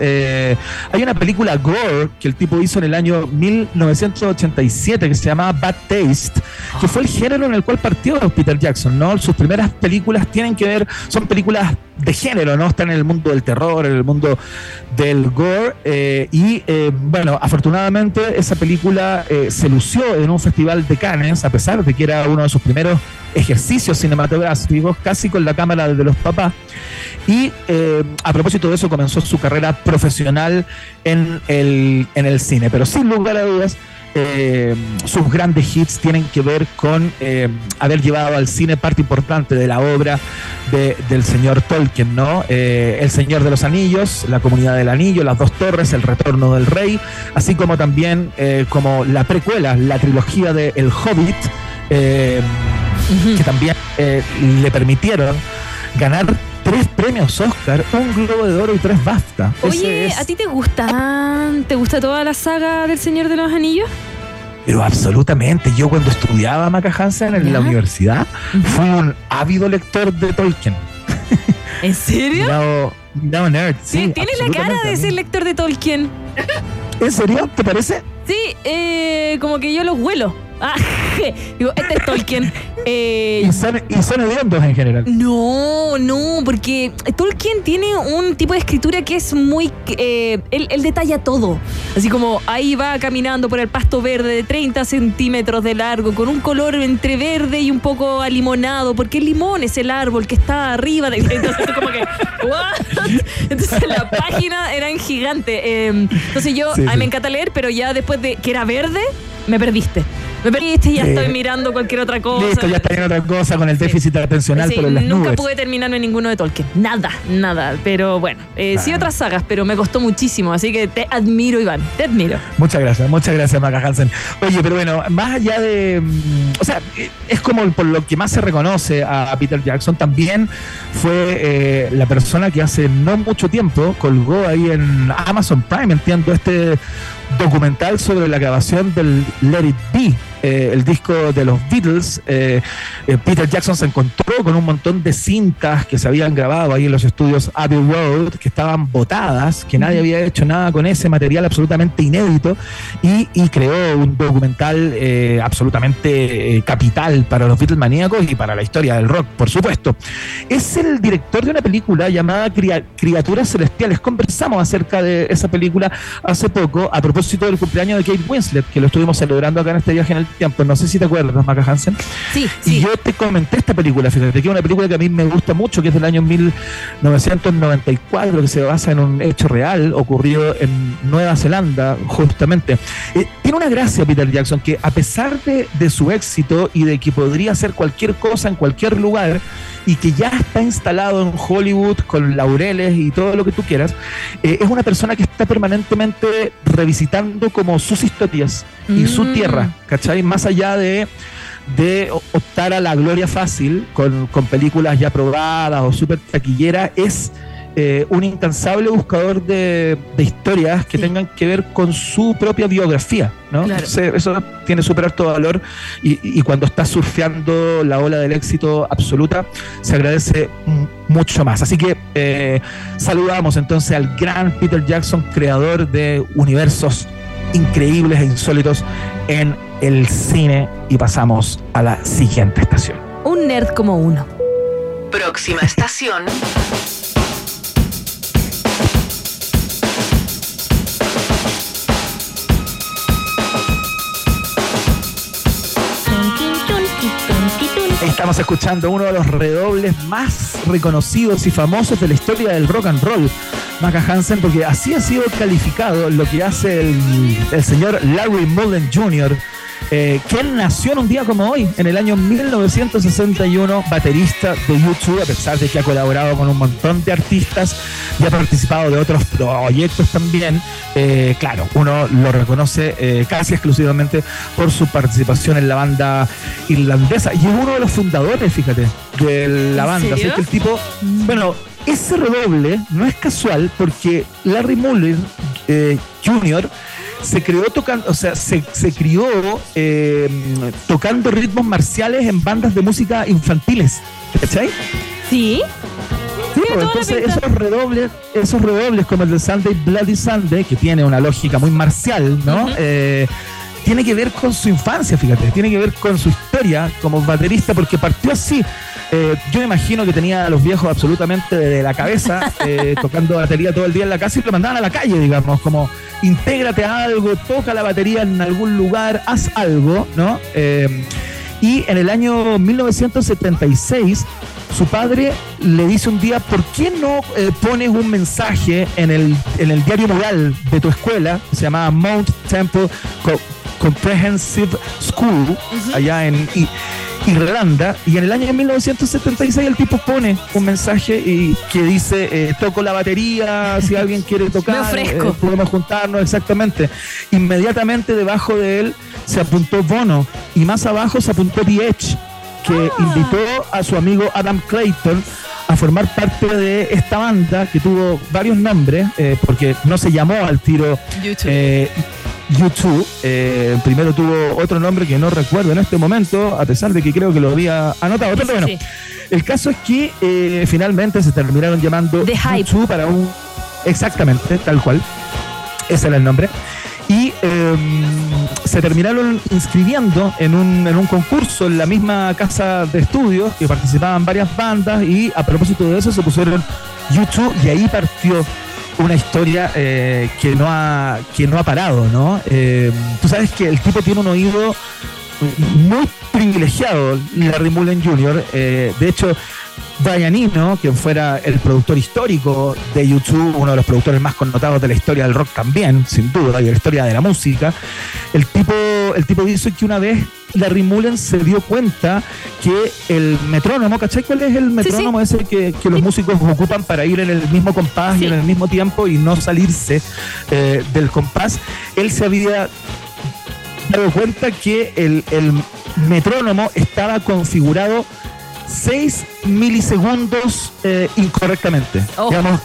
Eh, hay una película Gore que el tipo hizo en el año 1987 que se llamaba Bad Taste, que fue el género en el cual partió Peter Jackson, ¿no? Sus primeras películas tienen que ver, son películas de género, ¿no? Están en el mundo del terror, en el mundo del gore. Eh, y eh, bueno, afortunadamente esa película se lució en un festival de Cannes, a pesar de que era uno de sus primeros ejercicios cinematográficos, casi con la cámara de los papás. Y eh, a propósito de eso comenzó su carrera profesional en el, en el cine. Pero sin lugar a dudas, eh, sus grandes hits tienen que ver con eh, haber llevado al cine parte importante de la obra del señor Tolkien, ¿no? el Señor de los Anillos, La Comunidad del Anillo, Las Dos Torres, El Retorno del Rey, así como también como la precuela, la trilogía de El Hobbit, que también le permitieron ganar tres premios Oscar, un Globo de Oro y tres BAFTA. Oye, ¿a ti te gusta, te gusta toda la saga del Señor de los Anillos? Pero absolutamente. Yo cuando estudiaba Maca Hansen en la universidad, fui un ávido lector de Tolkien. ¿En serio? No, nerd. Sí, tiene la cara de ser lector de Tolkien. ¿En serio? ¿Te parece? Sí, eh, como que yo los huelo. Ah, digo, este es Tolkien. Eh, y, son, y son hediondos en general. No, no, porque Tolkien tiene un tipo de escritura que es muy. Eh, él, detalla todo. Así como ahí va caminando por el pasto verde de 30 centímetros de largo, con un color entre verde y un poco alimonado, porque el limón es el árbol que está arriba. De, entonces, como que. ¿What? Entonces la página era en gigante. Em, entonces yo, a mí me encanta leer, pero ya después de que era verde, me perdiste. Me perdiste y ya estoy mirando cualquier otra cosa. Listo, ya está en otra cosa con el déficit atencional sí, las Nunca pude terminar en ninguno de Tolkien. Nada, nada. Pero bueno, eh, sí otras sagas, pero me costó muchísimo. Así que te admiro, Iván. Te admiro. Muchas gracias, muchas gracias, Maca Hansen. Oye, pero bueno, más allá de. Mm, o sea, es como por lo que más se reconoce a Peter Jackson. También fue eh, la persona que hace no mucho tiempo colgó ahí en Amazon Prime, entiendo, este documental sobre la grabación del Let It Be eh, el disco de los Beatles, eh, eh, Peter Jackson se encontró con un montón de cintas que se habían grabado ahí en los estudios Abbey Road, que estaban botadas, que nadie había hecho nada con ese material absolutamente inédito, y, creó un documental absolutamente capital para los Beatles maníacos y para la historia del rock, por supuesto. Es el director de una película llamada Criaturas Celestiales. Conversamos acerca de esa película hace poco a propósito del cumpleaños de Kate Winslet, que lo estuvimos celebrando acá en este viaje en el tiempo. No sé si te acuerdas, Maca Hansen. Sí, Y yo te comenté esta película, fíjate, que es una película que a mí me gusta mucho, que es del año 1994, que se basa en un hecho real ocurrido en Nueva Zelanda, justamente. Eh, tiene una gracia Peter Jackson, que a pesar de, de su éxito y de que podría hacer cualquier cosa en cualquier lugar, y que ya está instalado en Hollywood con laureles y todo lo que tú quieras, eh, es una persona que está permanentemente revisitando como sus historias y su mm. tierra, ¿cachai? Más allá de de optar a la gloria fácil con, con películas ya probadas o súper taquilleras, es eh, un incansable buscador de, historias que tengan que ver con su propia biografía, ¿no? eso tiene súper alto valor y, cuando está surfeando la ola del éxito absoluta, se agradece mucho más. Así que eh, saludamos entonces al gran Peter Jackson, creador de universos increíbles e insólitos en el cine y pasamos a la siguiente estación. Un nerd como uno. Próxima estación. Estamos escuchando uno de los redobles más reconocidos y famosos de la historia del rock and roll, Maca Hansen, porque así ha sido calificado lo que hace el, el señor Larry Mullen Jr., eh, quien nació en un día como hoy, en el año 1961, baterista de YouTube, a pesar de que ha colaborado con un montón de artistas y ha participado de otros proyectos también. Eh, claro, uno lo reconoce eh, casi exclusivamente por su participación en la banda irlandesa y es uno de los fundadores, fíjate, de la banda. Así que el tipo, bueno, ese redoble no es casual porque Larry Mullen Jr se creó tocando, o sea, se, se crió eh, tocando ritmos marciales en bandas de música infantiles. ¿Cachai? Sí. Sí, pues, entonces esos redobles, esos redobles como el de Sunday Bloody Sunday, que tiene una lógica muy marcial, ¿no? Eh, tiene que ver con su infancia, fíjate, tiene que ver con su historia como baterista, porque partió así. Eh, yo me imagino que tenía a los viejos absolutamente de la cabeza, eh, tocando batería todo el día en la casa y lo mandaban a la calle, digamos, como intégrate a algo, toca la batería en algún lugar, haz algo, ¿no? Eh, y en el año 1976, su padre le dice un día, ¿por qué no pones un mensaje en el, en el diario mural de tu escuela, que se llamaba Mount Temple Comprehensive School, allá en Irlanda, y en el año 1976 el tipo pone un mensaje y que dice, eh, toco la batería, si alguien quiere tocar, eh, podemos juntarnos, exactamente. Inmediatamente debajo de él se apuntó Bono y más abajo se apuntó The que ah. invitó a su amigo Adam Clayton a formar parte de esta banda que tuvo varios nombres, eh, porque no se llamó al tiro YouTube. Eh, primero tuvo otro nombre que no recuerdo en este momento, a pesar de que creo que lo había anotado. Pero bueno, el caso es que eh, finalmente se terminaron llamando YouTube para un. Exactamente, tal cual. Ese era el nombre. Y em, se terminaron inscribiendo en un, en un concurso en la misma casa de estudios que participaban varias bandas y a propósito de eso se pusieron YouTube y ahí partió una historia eh, que, no ha, que no ha parado, ¿no? Eh, tú sabes que el tipo tiene un oído muy privilegiado, Larry Mullen Jr. Eh, de hecho, Brian Eno, quien fuera el productor histórico de YouTube, uno de los productores más connotados de la historia del rock también, sin duda, y de la historia de la música, el tipo, el tipo dice que una vez Larry Mullen se dio cuenta que el metrónomo, ¿cachai? ¿Cuál es el metrónomo ese que, los músicos ocupan para ir en el mismo compás y en el mismo tiempo y no salirse eh, del compás? Él se había dado cuenta que el, el metrónomo estaba configurado 6 milisegundos eh, incorrectamente. Oh. Digamos,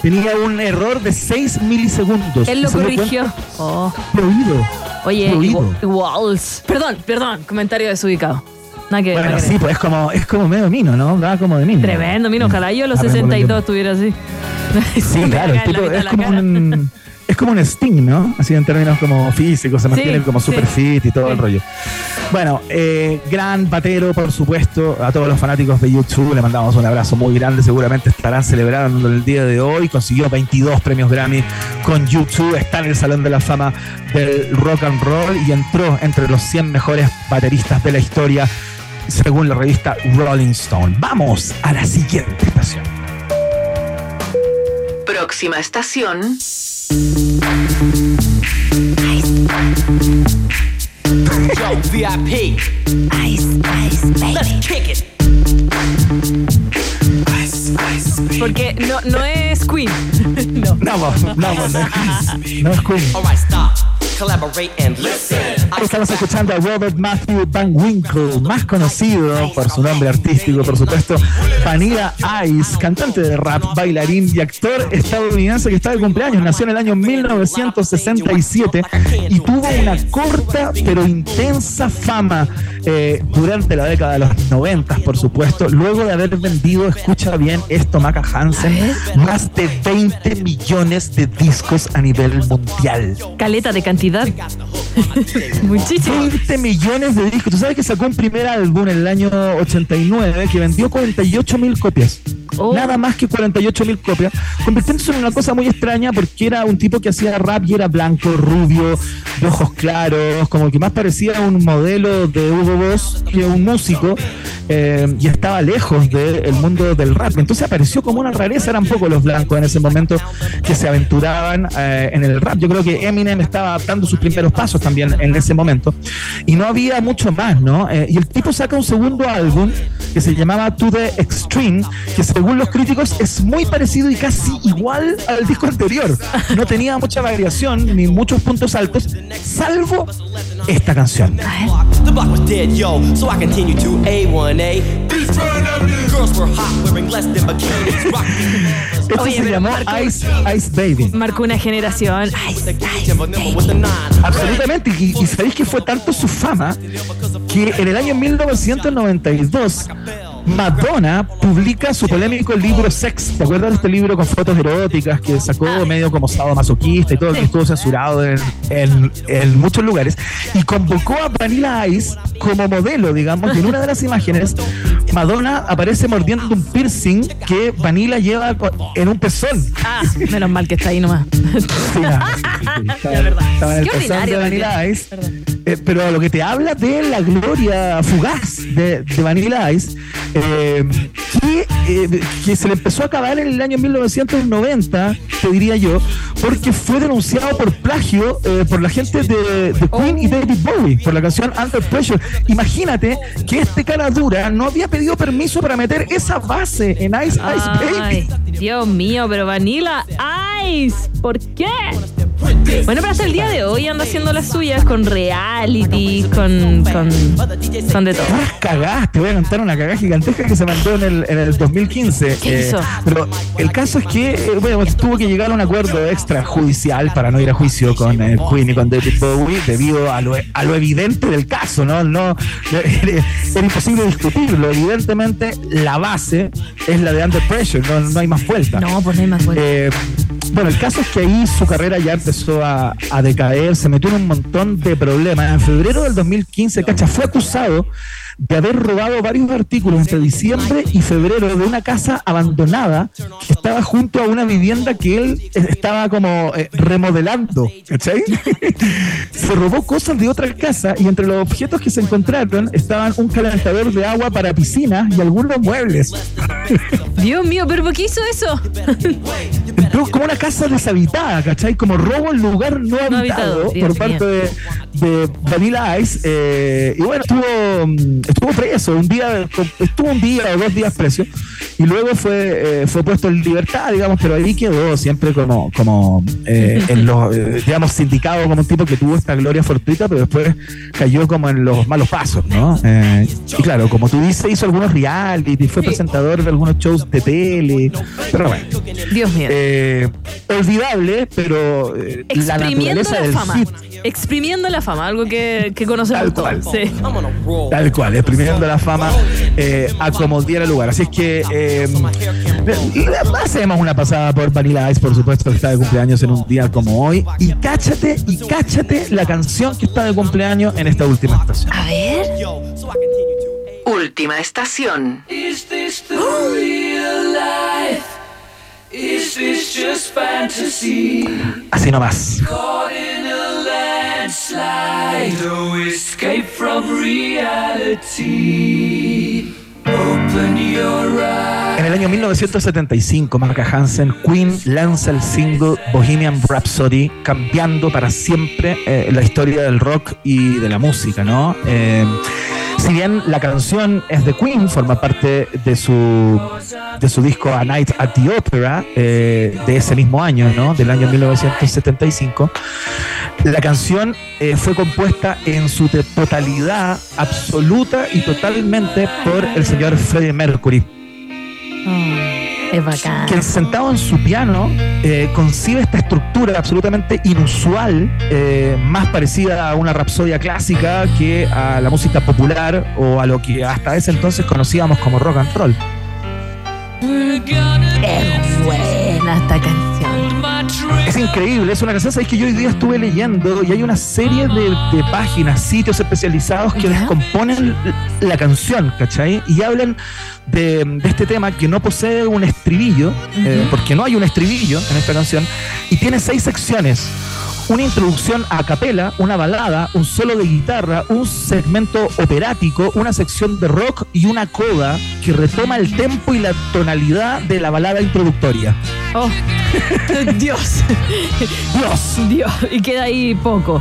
tenía un error de 6 milisegundos. Él lo corrigió. Oh. Prohibido. Oye, Walls. Perdón, perdón, comentario desubicado. Nada que, bueno, sí, pues es como, es como medio mino, ¿no? Va como de mino. Tremendo mino. Ojalá yo a los 62 estuviera así. Sí, claro. El tipo es como un es como un Sting, ¿no? Así en términos como físicos, se mantiene como super fit y todo el rollo. Bueno, eh, gran patero, por supuesto, a todos los fanáticos de YouTube, le mandamos un abrazo muy grande, seguramente estarán celebrando el día de hoy, consiguió 22 premios Grammy con YouTube, está en el Salón de la Fama del Rock and Roll y entró entre los 100 mejores bateristas de la historia, según la revista Rolling Stone. Vamos a la siguiente estación. Próxima estación. VIP. Ice, ice, baby. Let's kick it. Ice, ice, baby. Porque no, no es Queen. no. No, no, no, no, no es Queen. All right, stop. Collaborate and listen. Estamos escuchando a Robert Matthew Van Winkle, más conocido por su nombre artístico, por supuesto, Vanilla Ice, cantante de rap, bailarín y actor estadounidense que está de cumpleaños. Nació en el año 1967 y tuvo una corta pero intensa fama eh, durante la década de los 90, por supuesto, luego de haber vendido, escucha bien esto, Maca Hansen, más de 20 millones de discos a nivel mundial. Caleta de cantidad. Muchísimo. 20 millones de discos. Tú sabes que sacó un primer álbum en el año 89 que vendió 48 mil copias. Oh. Nada más que 48 mil copias, convirtiéndose en una cosa muy extraña porque era un tipo que hacía rap y era blanco, rubio, de ojos claros, como que más parecía un modelo de Hugo Boss que un músico eh, y estaba lejos del mundo del rap. Entonces apareció como una rareza, eran pocos los blancos en ese momento que se aventuraban eh, en el rap. Yo creo que Eminem estaba dando sus primeros pasos también en ese momento y no había mucho más, ¿no? Eh, y el tipo saca un segundo álbum que se llamaba To the Extreme, que se según los críticos, es muy parecido y casi igual al disco anterior. No tenía mucha variación ni muchos puntos altos, salvo esta canción. Esto se llamó Ice, Ice Baby. Marcó una generación. Absolutamente. Y, y sabéis que fue tanto su fama que en el año 1992 Madonna publica su polémico libro Sex. ¿Te acuerdas de este libro con fotos eróticas que sacó medio como sábado masoquista y todo, que estuvo censurado en, muchos lugares? Y convocó a Vanilla Ice como modelo, digamos, y en una de las imágenes Madonna aparece mordiendo un piercing que Vanilla lleva en un pezón. Ah, menos mal que está ahí nomás. Sí, estaba, en el pezón de Vanilla Ice. Eh, pero lo que te habla de la gloria fugaz de, de Vanilla Ice eh, eh, que, se le empezó a acabar en el año 1990, te diría yo, porque fue denunciado por plagio eh, por la gente de, Queen y David Bowie por la canción Under Pressure. Imagínate que este cara dura no había pedido permiso para meter esa base en Ice Ice Baby. Dios mío, pero Vanilla Ice, ¿por qué? Bueno, pero hasta el día de hoy anda haciendo las suyas con reality, con, con, de todo. Unas cagadas, te voy a contar una cagada gigantesca que se mandó en el, en el 2015. Eh, pero el caso es que eh, bueno, tuvo que llegar a un acuerdo extrajudicial para no ir a juicio con eh, Queen y con David Bowie debido a lo, a lo evidente del caso, ¿no? no era, imposible discutirlo. Evidentemente, la base es la de Under Pressure, no, no hay más vuelta. No, pues no hay más vuelta. Bueno, el caso es que ahí su carrera ya empezó a, decaer, se metió en un montón de problemas. En febrero del 2015, Cacha fue acusado de haber robado varios artículos entre diciembre y febrero de una casa abandonada que estaba junto a una vivienda que él estaba como eh, remodelando, ¿cachai? se robó cosas de otra casa y entre los objetos que se encontraron estaban un calentador de agua para piscinas y algunos muebles. Dios mío, pero ¿por qué hizo eso? Entró como una casa deshabitada, ¿cachai? Como robo en lugar no, habitado, por parte de, de, Vanilla Ice. Eh, y bueno, estuvo, estuvo preso, un día, estuvo un día o dos días preso. y luego fue, eh, fue puesto en libertad, digamos, pero ahí quedó siempre como, como eh, en los, eh, digamos, sindicado como un tipo que tuvo esta gloria fortuita, pero después cayó como en los malos pasos, ¿no? y claro, como tú dices, hizo algunos reality, fue presentador de algunos shows de tele, pero bueno. Dios mío. olvidable, pero la naturaleza la del fama. Exprimiendo la fama, algo que, que conocemos Tal cual. Tal cual, exprimiendo la fama a como diera lugar. Así es que eh, hacemos una pasada por Vanilla Ice, por supuesto, que está de cumpleaños en un día como hoy. Y cáchate, y cáchate la canción que está de cumpleaños en esta última estación. A ver. Última estación. Is this the real life? Is this just fantasy? Así nomás. Escape from reality. En el año 1975, Marca Hansen, Queen lanza el single Bohemian Rhapsody, cambiando para siempre eh, la historia del rock y de la música, ¿no? Eh, si bien la canción es de Queen, forma parte de su, de su disco A Night at the Opera eh, de ese mismo año, ¿no? Del año 1975. La canción eh, fue compuesta en su totalidad absoluta y totalmente por el señor Freddie Mercury. Oh, es bacán. Quien sentado en su piano eh, concibe esta estructura absolutamente inusual, eh, más parecida a una rapsodia clásica que a la música popular o a lo que hasta ese entonces conocíamos como rock and roll. Es buena esta canción. Es increíble, es una canción ¿sabes? que yo hoy día estuve leyendo y hay una serie de, páginas, sitios especializados que descomponen la canción, ¿cachai? Y hablan de, este tema que no posee un estribillo, eh, porque no hay un estribillo en esta canción, y tiene seis secciones una introducción a capela, una balada, un solo de guitarra, un segmento operático, una sección de rock y una coda que retoma el tempo y la tonalidad de la balada introductoria. Oh, Dios. Dios. Dios. Y queda ahí poco.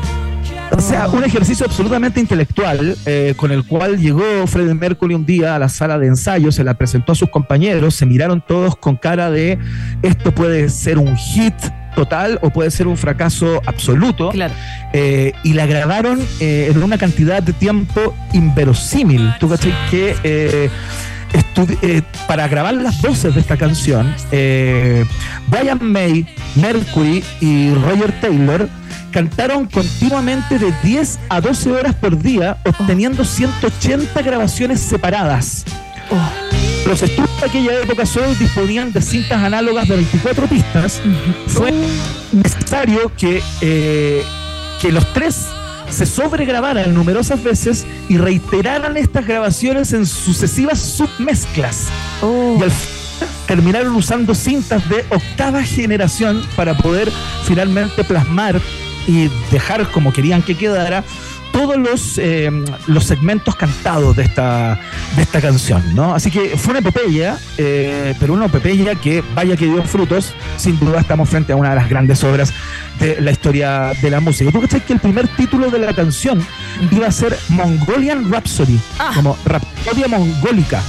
O sea, un ejercicio absolutamente intelectual eh, con el cual llegó Freddie Mercury un día a la sala de ensayo, se la presentó a sus compañeros, se miraron todos con cara de esto puede ser un hit total o puede ser un fracaso absoluto. Eh, y la grabaron eh, en una cantidad de tiempo inverosímil. ¿Tú cachai? Que eh, para grabar las voces de esta canción, Brian May, Mercury y Roger Taylor cantaron continuamente de 10 a 12 horas por día, obteniendo 180 grabaciones separadas. Los estudios de aquella época solo disponían de cintas análogas de 24 pistas. Fue necesario que, eh, que los tres se sobregrabaran numerosas veces y reiteraran estas grabaciones en sucesivas submezclas. Oh. Y al terminaron usando cintas de octava generación para poder finalmente plasmar y dejar como querían que quedara todos los, eh, los segmentos cantados de esta, de esta canción, ¿no? Así que fue una epopeya, eh, pero una epopeya que vaya que dio frutos, sin duda estamos frente a una de las grandes obras de la historia de la música. ¿Tú crees que el primer título de la canción iba a ser Mongolian Rhapsody? Ah. Como Rapsodia Mongólica.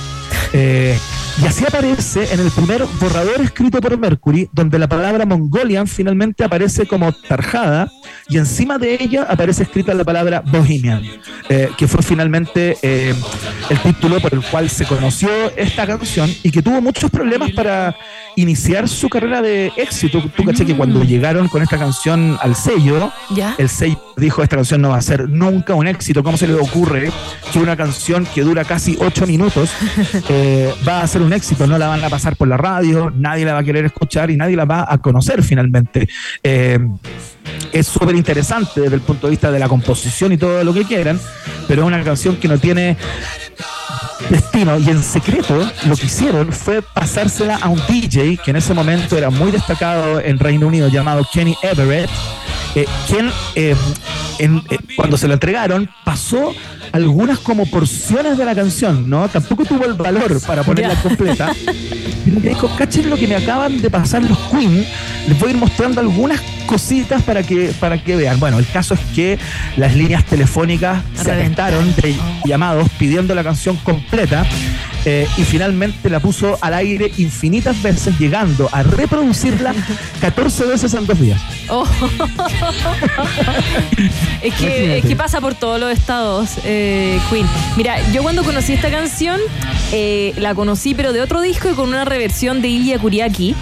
Eh, y así aparece en el primer borrador escrito por Mercury, donde la palabra Mongolian finalmente aparece como tarjada y encima de ella aparece escrita la palabra Bohemian, eh, que fue finalmente eh, el título por el cual se conoció esta canción y que tuvo muchos problemas para iniciar su carrera de éxito. Tú caché que cuando llegaron con esta canción al sello, el sello dijo esta canción no va a ser nunca un éxito. ¿Cómo se le ocurre que una canción que dura casi ocho minutos eh, va a ser un éxito, no la van a pasar por la radio, nadie la va a querer escuchar y nadie la va a conocer finalmente. Eh, es súper interesante desde el punto de vista de la composición y todo lo que quieran, pero es una canción que no tiene destino y en secreto lo que hicieron fue pasársela a un DJ que en ese momento era muy destacado en Reino Unido llamado Kenny Everett, eh, quien eh, cuando se lo entregaron pasó algunas como porciones de la canción, ¿no? Tampoco tuvo el valor para ponerla completa. Y me dijo, cachen lo que me acaban de pasar los Queen, les voy a ir mostrando algunas cositas para que, para que vean. Bueno, el caso es que las líneas telefónicas se aventaron de llamados pidiendo la canción completa eh, y finalmente la puso al aire infinitas veces, llegando a reproducirla 14 veces en dos días. Oh. es, que, es que pasa por todos los estados, eh, Queen. Mira, yo cuando conocí esta canción, eh, la conocí pero de otro disco y con una reversión de Ilya Kuriaki,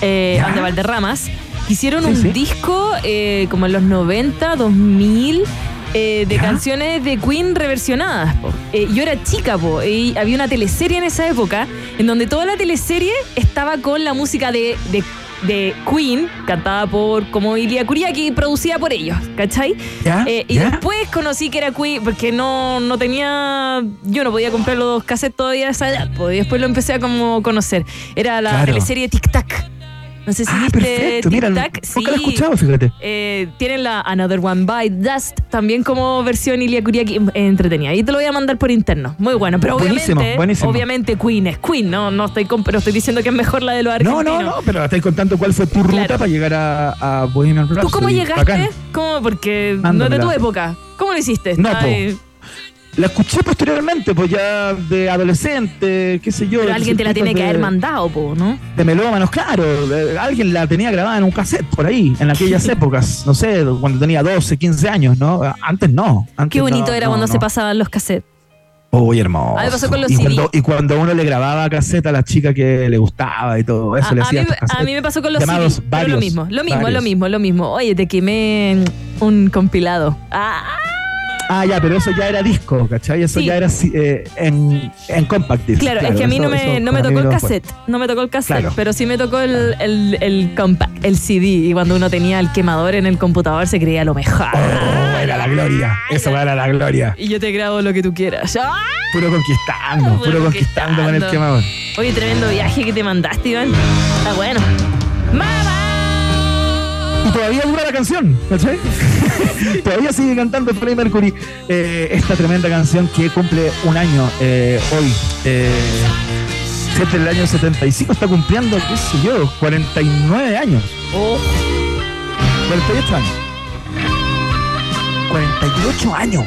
eh, de Valderramas. Hicieron Sí, un sí. disco eh, como en los 90, 2000. eh, de canciones de Queen reversionadas. Eh, yo era chica, po, y había una teleserie en esa época en donde toda la teleserie estaba con la música de, de, de Queen, cantada por como Ilya Kuriaki, producida por ellos, ¿cachai? ¿Ya? Eh, y ¿Ya? después conocí que era Queen, porque no, no tenía. Yo no podía comprar los cassettes todavía a esa edad, po, y después lo empecé a como conocer. Era la Claro. teleserie Tic Tac. No sé si Ah, viste perfecto, Tic mira, Tac. nunca la he escuchado, fíjate. Eh, tienen la Another One Bite Dust también como versión Ilya Kuriaki eh, entretenida. Y te lo voy a mandar por interno. Muy bueno. Pero Buenísimo, obviamente, buenísimo. obviamente Queen es Queen, ¿no? No estoy, pero estoy diciendo que es mejor la de los No, argentinos. no, no, pero estáis contando cuál fue tu ruta Claro. para llegar a, a Bohemian Rhapsody. ¿Tú cómo llegaste? Bacán. ¿Cómo? Porque no es de tu época. ¿Cómo lo hiciste? No, La escuché posteriormente, pues ya de adolescente, qué sé yo. pero alguien te la tiene que de- haber mandado, po, ¿no? De melómanos, claro. de- alguien la tenía grabada en un cassette por ahí, en aquellas épocas. No sé, cuando tenía 12, 15 años, ¿no? Antes no. Antes Qué bonito no, era no, cuando no. se pasaban los cassettes. Uy, hermoso. A mí pasó con los y, CD. cuando, y cuando uno le grababa cassette a la chica que le gustaba y todo eso, A, le a hacía mí, estos cassettes a mí me pasó con los llamados CD, pero lo varios, mismo, lo mismo, varios. lo mismo, lo mismo. Oye, te quemé un compilado. Ah, Ah, ya, pero eso ya era disco, ¿cachai? Eso Sí. ya era eh, en, en compact disc. Claro, es que a mí eso- no me, no me tocó el fue. cassette, no me tocó el cassette, Claro. pero sí me tocó el, el, el compact, el CD. Y cuando uno tenía el quemador en el computador se creía lo mejor. Oh, era la gloria. Eso era la gloria. Y yo te grabo lo que tú quieras. ¡Ah! Puro conquistando, Puro puro conquistando con el quemador. Oye, tremendo viaje que te mandaste, Iván. Está bueno. Y todavía dura la canción, ¿cachai? todavía sigue cantando Freddie Mercury eh, esta tremenda canción que cumple un año eh, hoy. Eh, desde el año 75 está cumpliendo, qué sé yo, 49 años. Oh. 48 años. 48 años.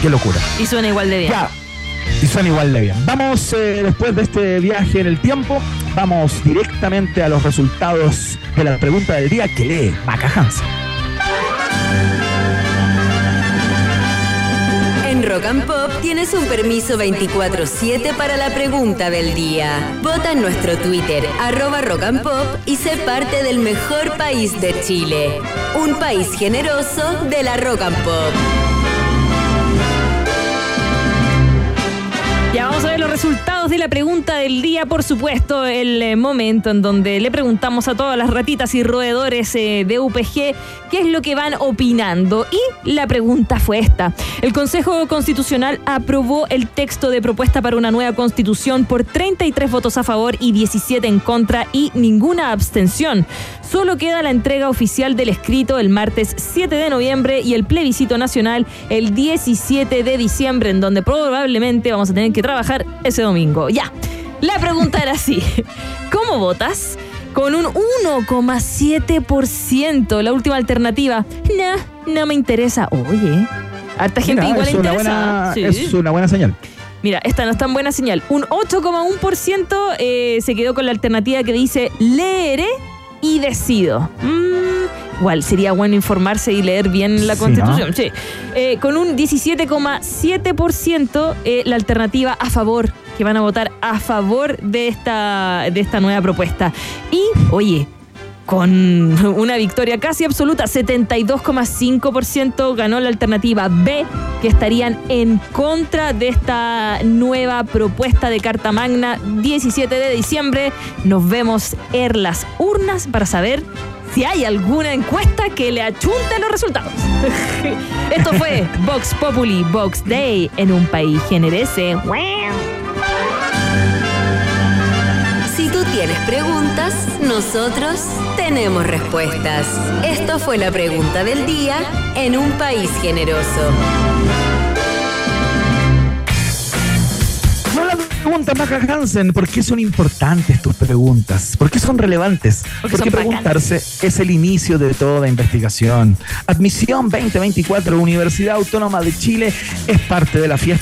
Qué locura. Y suena igual de bien. Ya. Y suena igual de bien. Vamos, eh, después de este viaje en el tiempo, vamos directamente a los resultados de la pregunta del día que lee Maca Hansen. En Rock and Pop tienes un permiso 24-7 para la pregunta del día. Vota en nuestro Twitter, arroba Rock and Pop, y sé parte del mejor país de Chile. Un país generoso de la Rock and Pop. Ya vamos a ver los resultados de la pregunta del día, por supuesto, el eh, momento en donde le preguntamos a todas las ratitas y roedores eh, de UPG qué es lo que van opinando. Y la pregunta fue esta. El Consejo Constitucional aprobó el texto de propuesta para una nueva constitución por 33 votos a favor y 17 en contra y ninguna abstención. Solo queda la entrega oficial del escrito el martes 7 de noviembre y el plebiscito nacional el 17 de diciembre, en donde probablemente vamos a tener que trabajar ese domingo. Ya, la pregunta era así, ¿cómo votas? Con un 1,7%, la última alternativa. No, no me interesa. Oye, harta gente Mira, igual es, una interesada. buena, Sí. es una buena señal. Mira, esta no es tan buena señal. Un 8,1% eh, se quedó con la alternativa que dice leeré y decido. Mm, igual sería bueno informarse y leer bien la Sí, constitución. ¿no? Sí. Eh, con un 17,7% eh, la alternativa a favor, que van a votar a favor de esta, de esta nueva propuesta. Y, oye, con una victoria casi absoluta, 72,5% ganó la alternativa B, que estarían en contra de esta nueva propuesta de Carta Magna 17 de diciembre. Nos vemos en las urnas para saber si hay alguna encuesta que le achunte los resultados. Esto fue Vox Populi, Vox Day en un país generese. Tienes preguntas, nosotros tenemos respuestas. Esto fue la pregunta del día en un país generoso. No la pregunta, Maca Hansen, ¿por qué son importantes tus preguntas? ¿Por qué son relevantes? Porque Porque son preguntarse es el inicio de toda investigación. Admisión 2024, Universidad Autónoma de Chile, es parte de la fiesta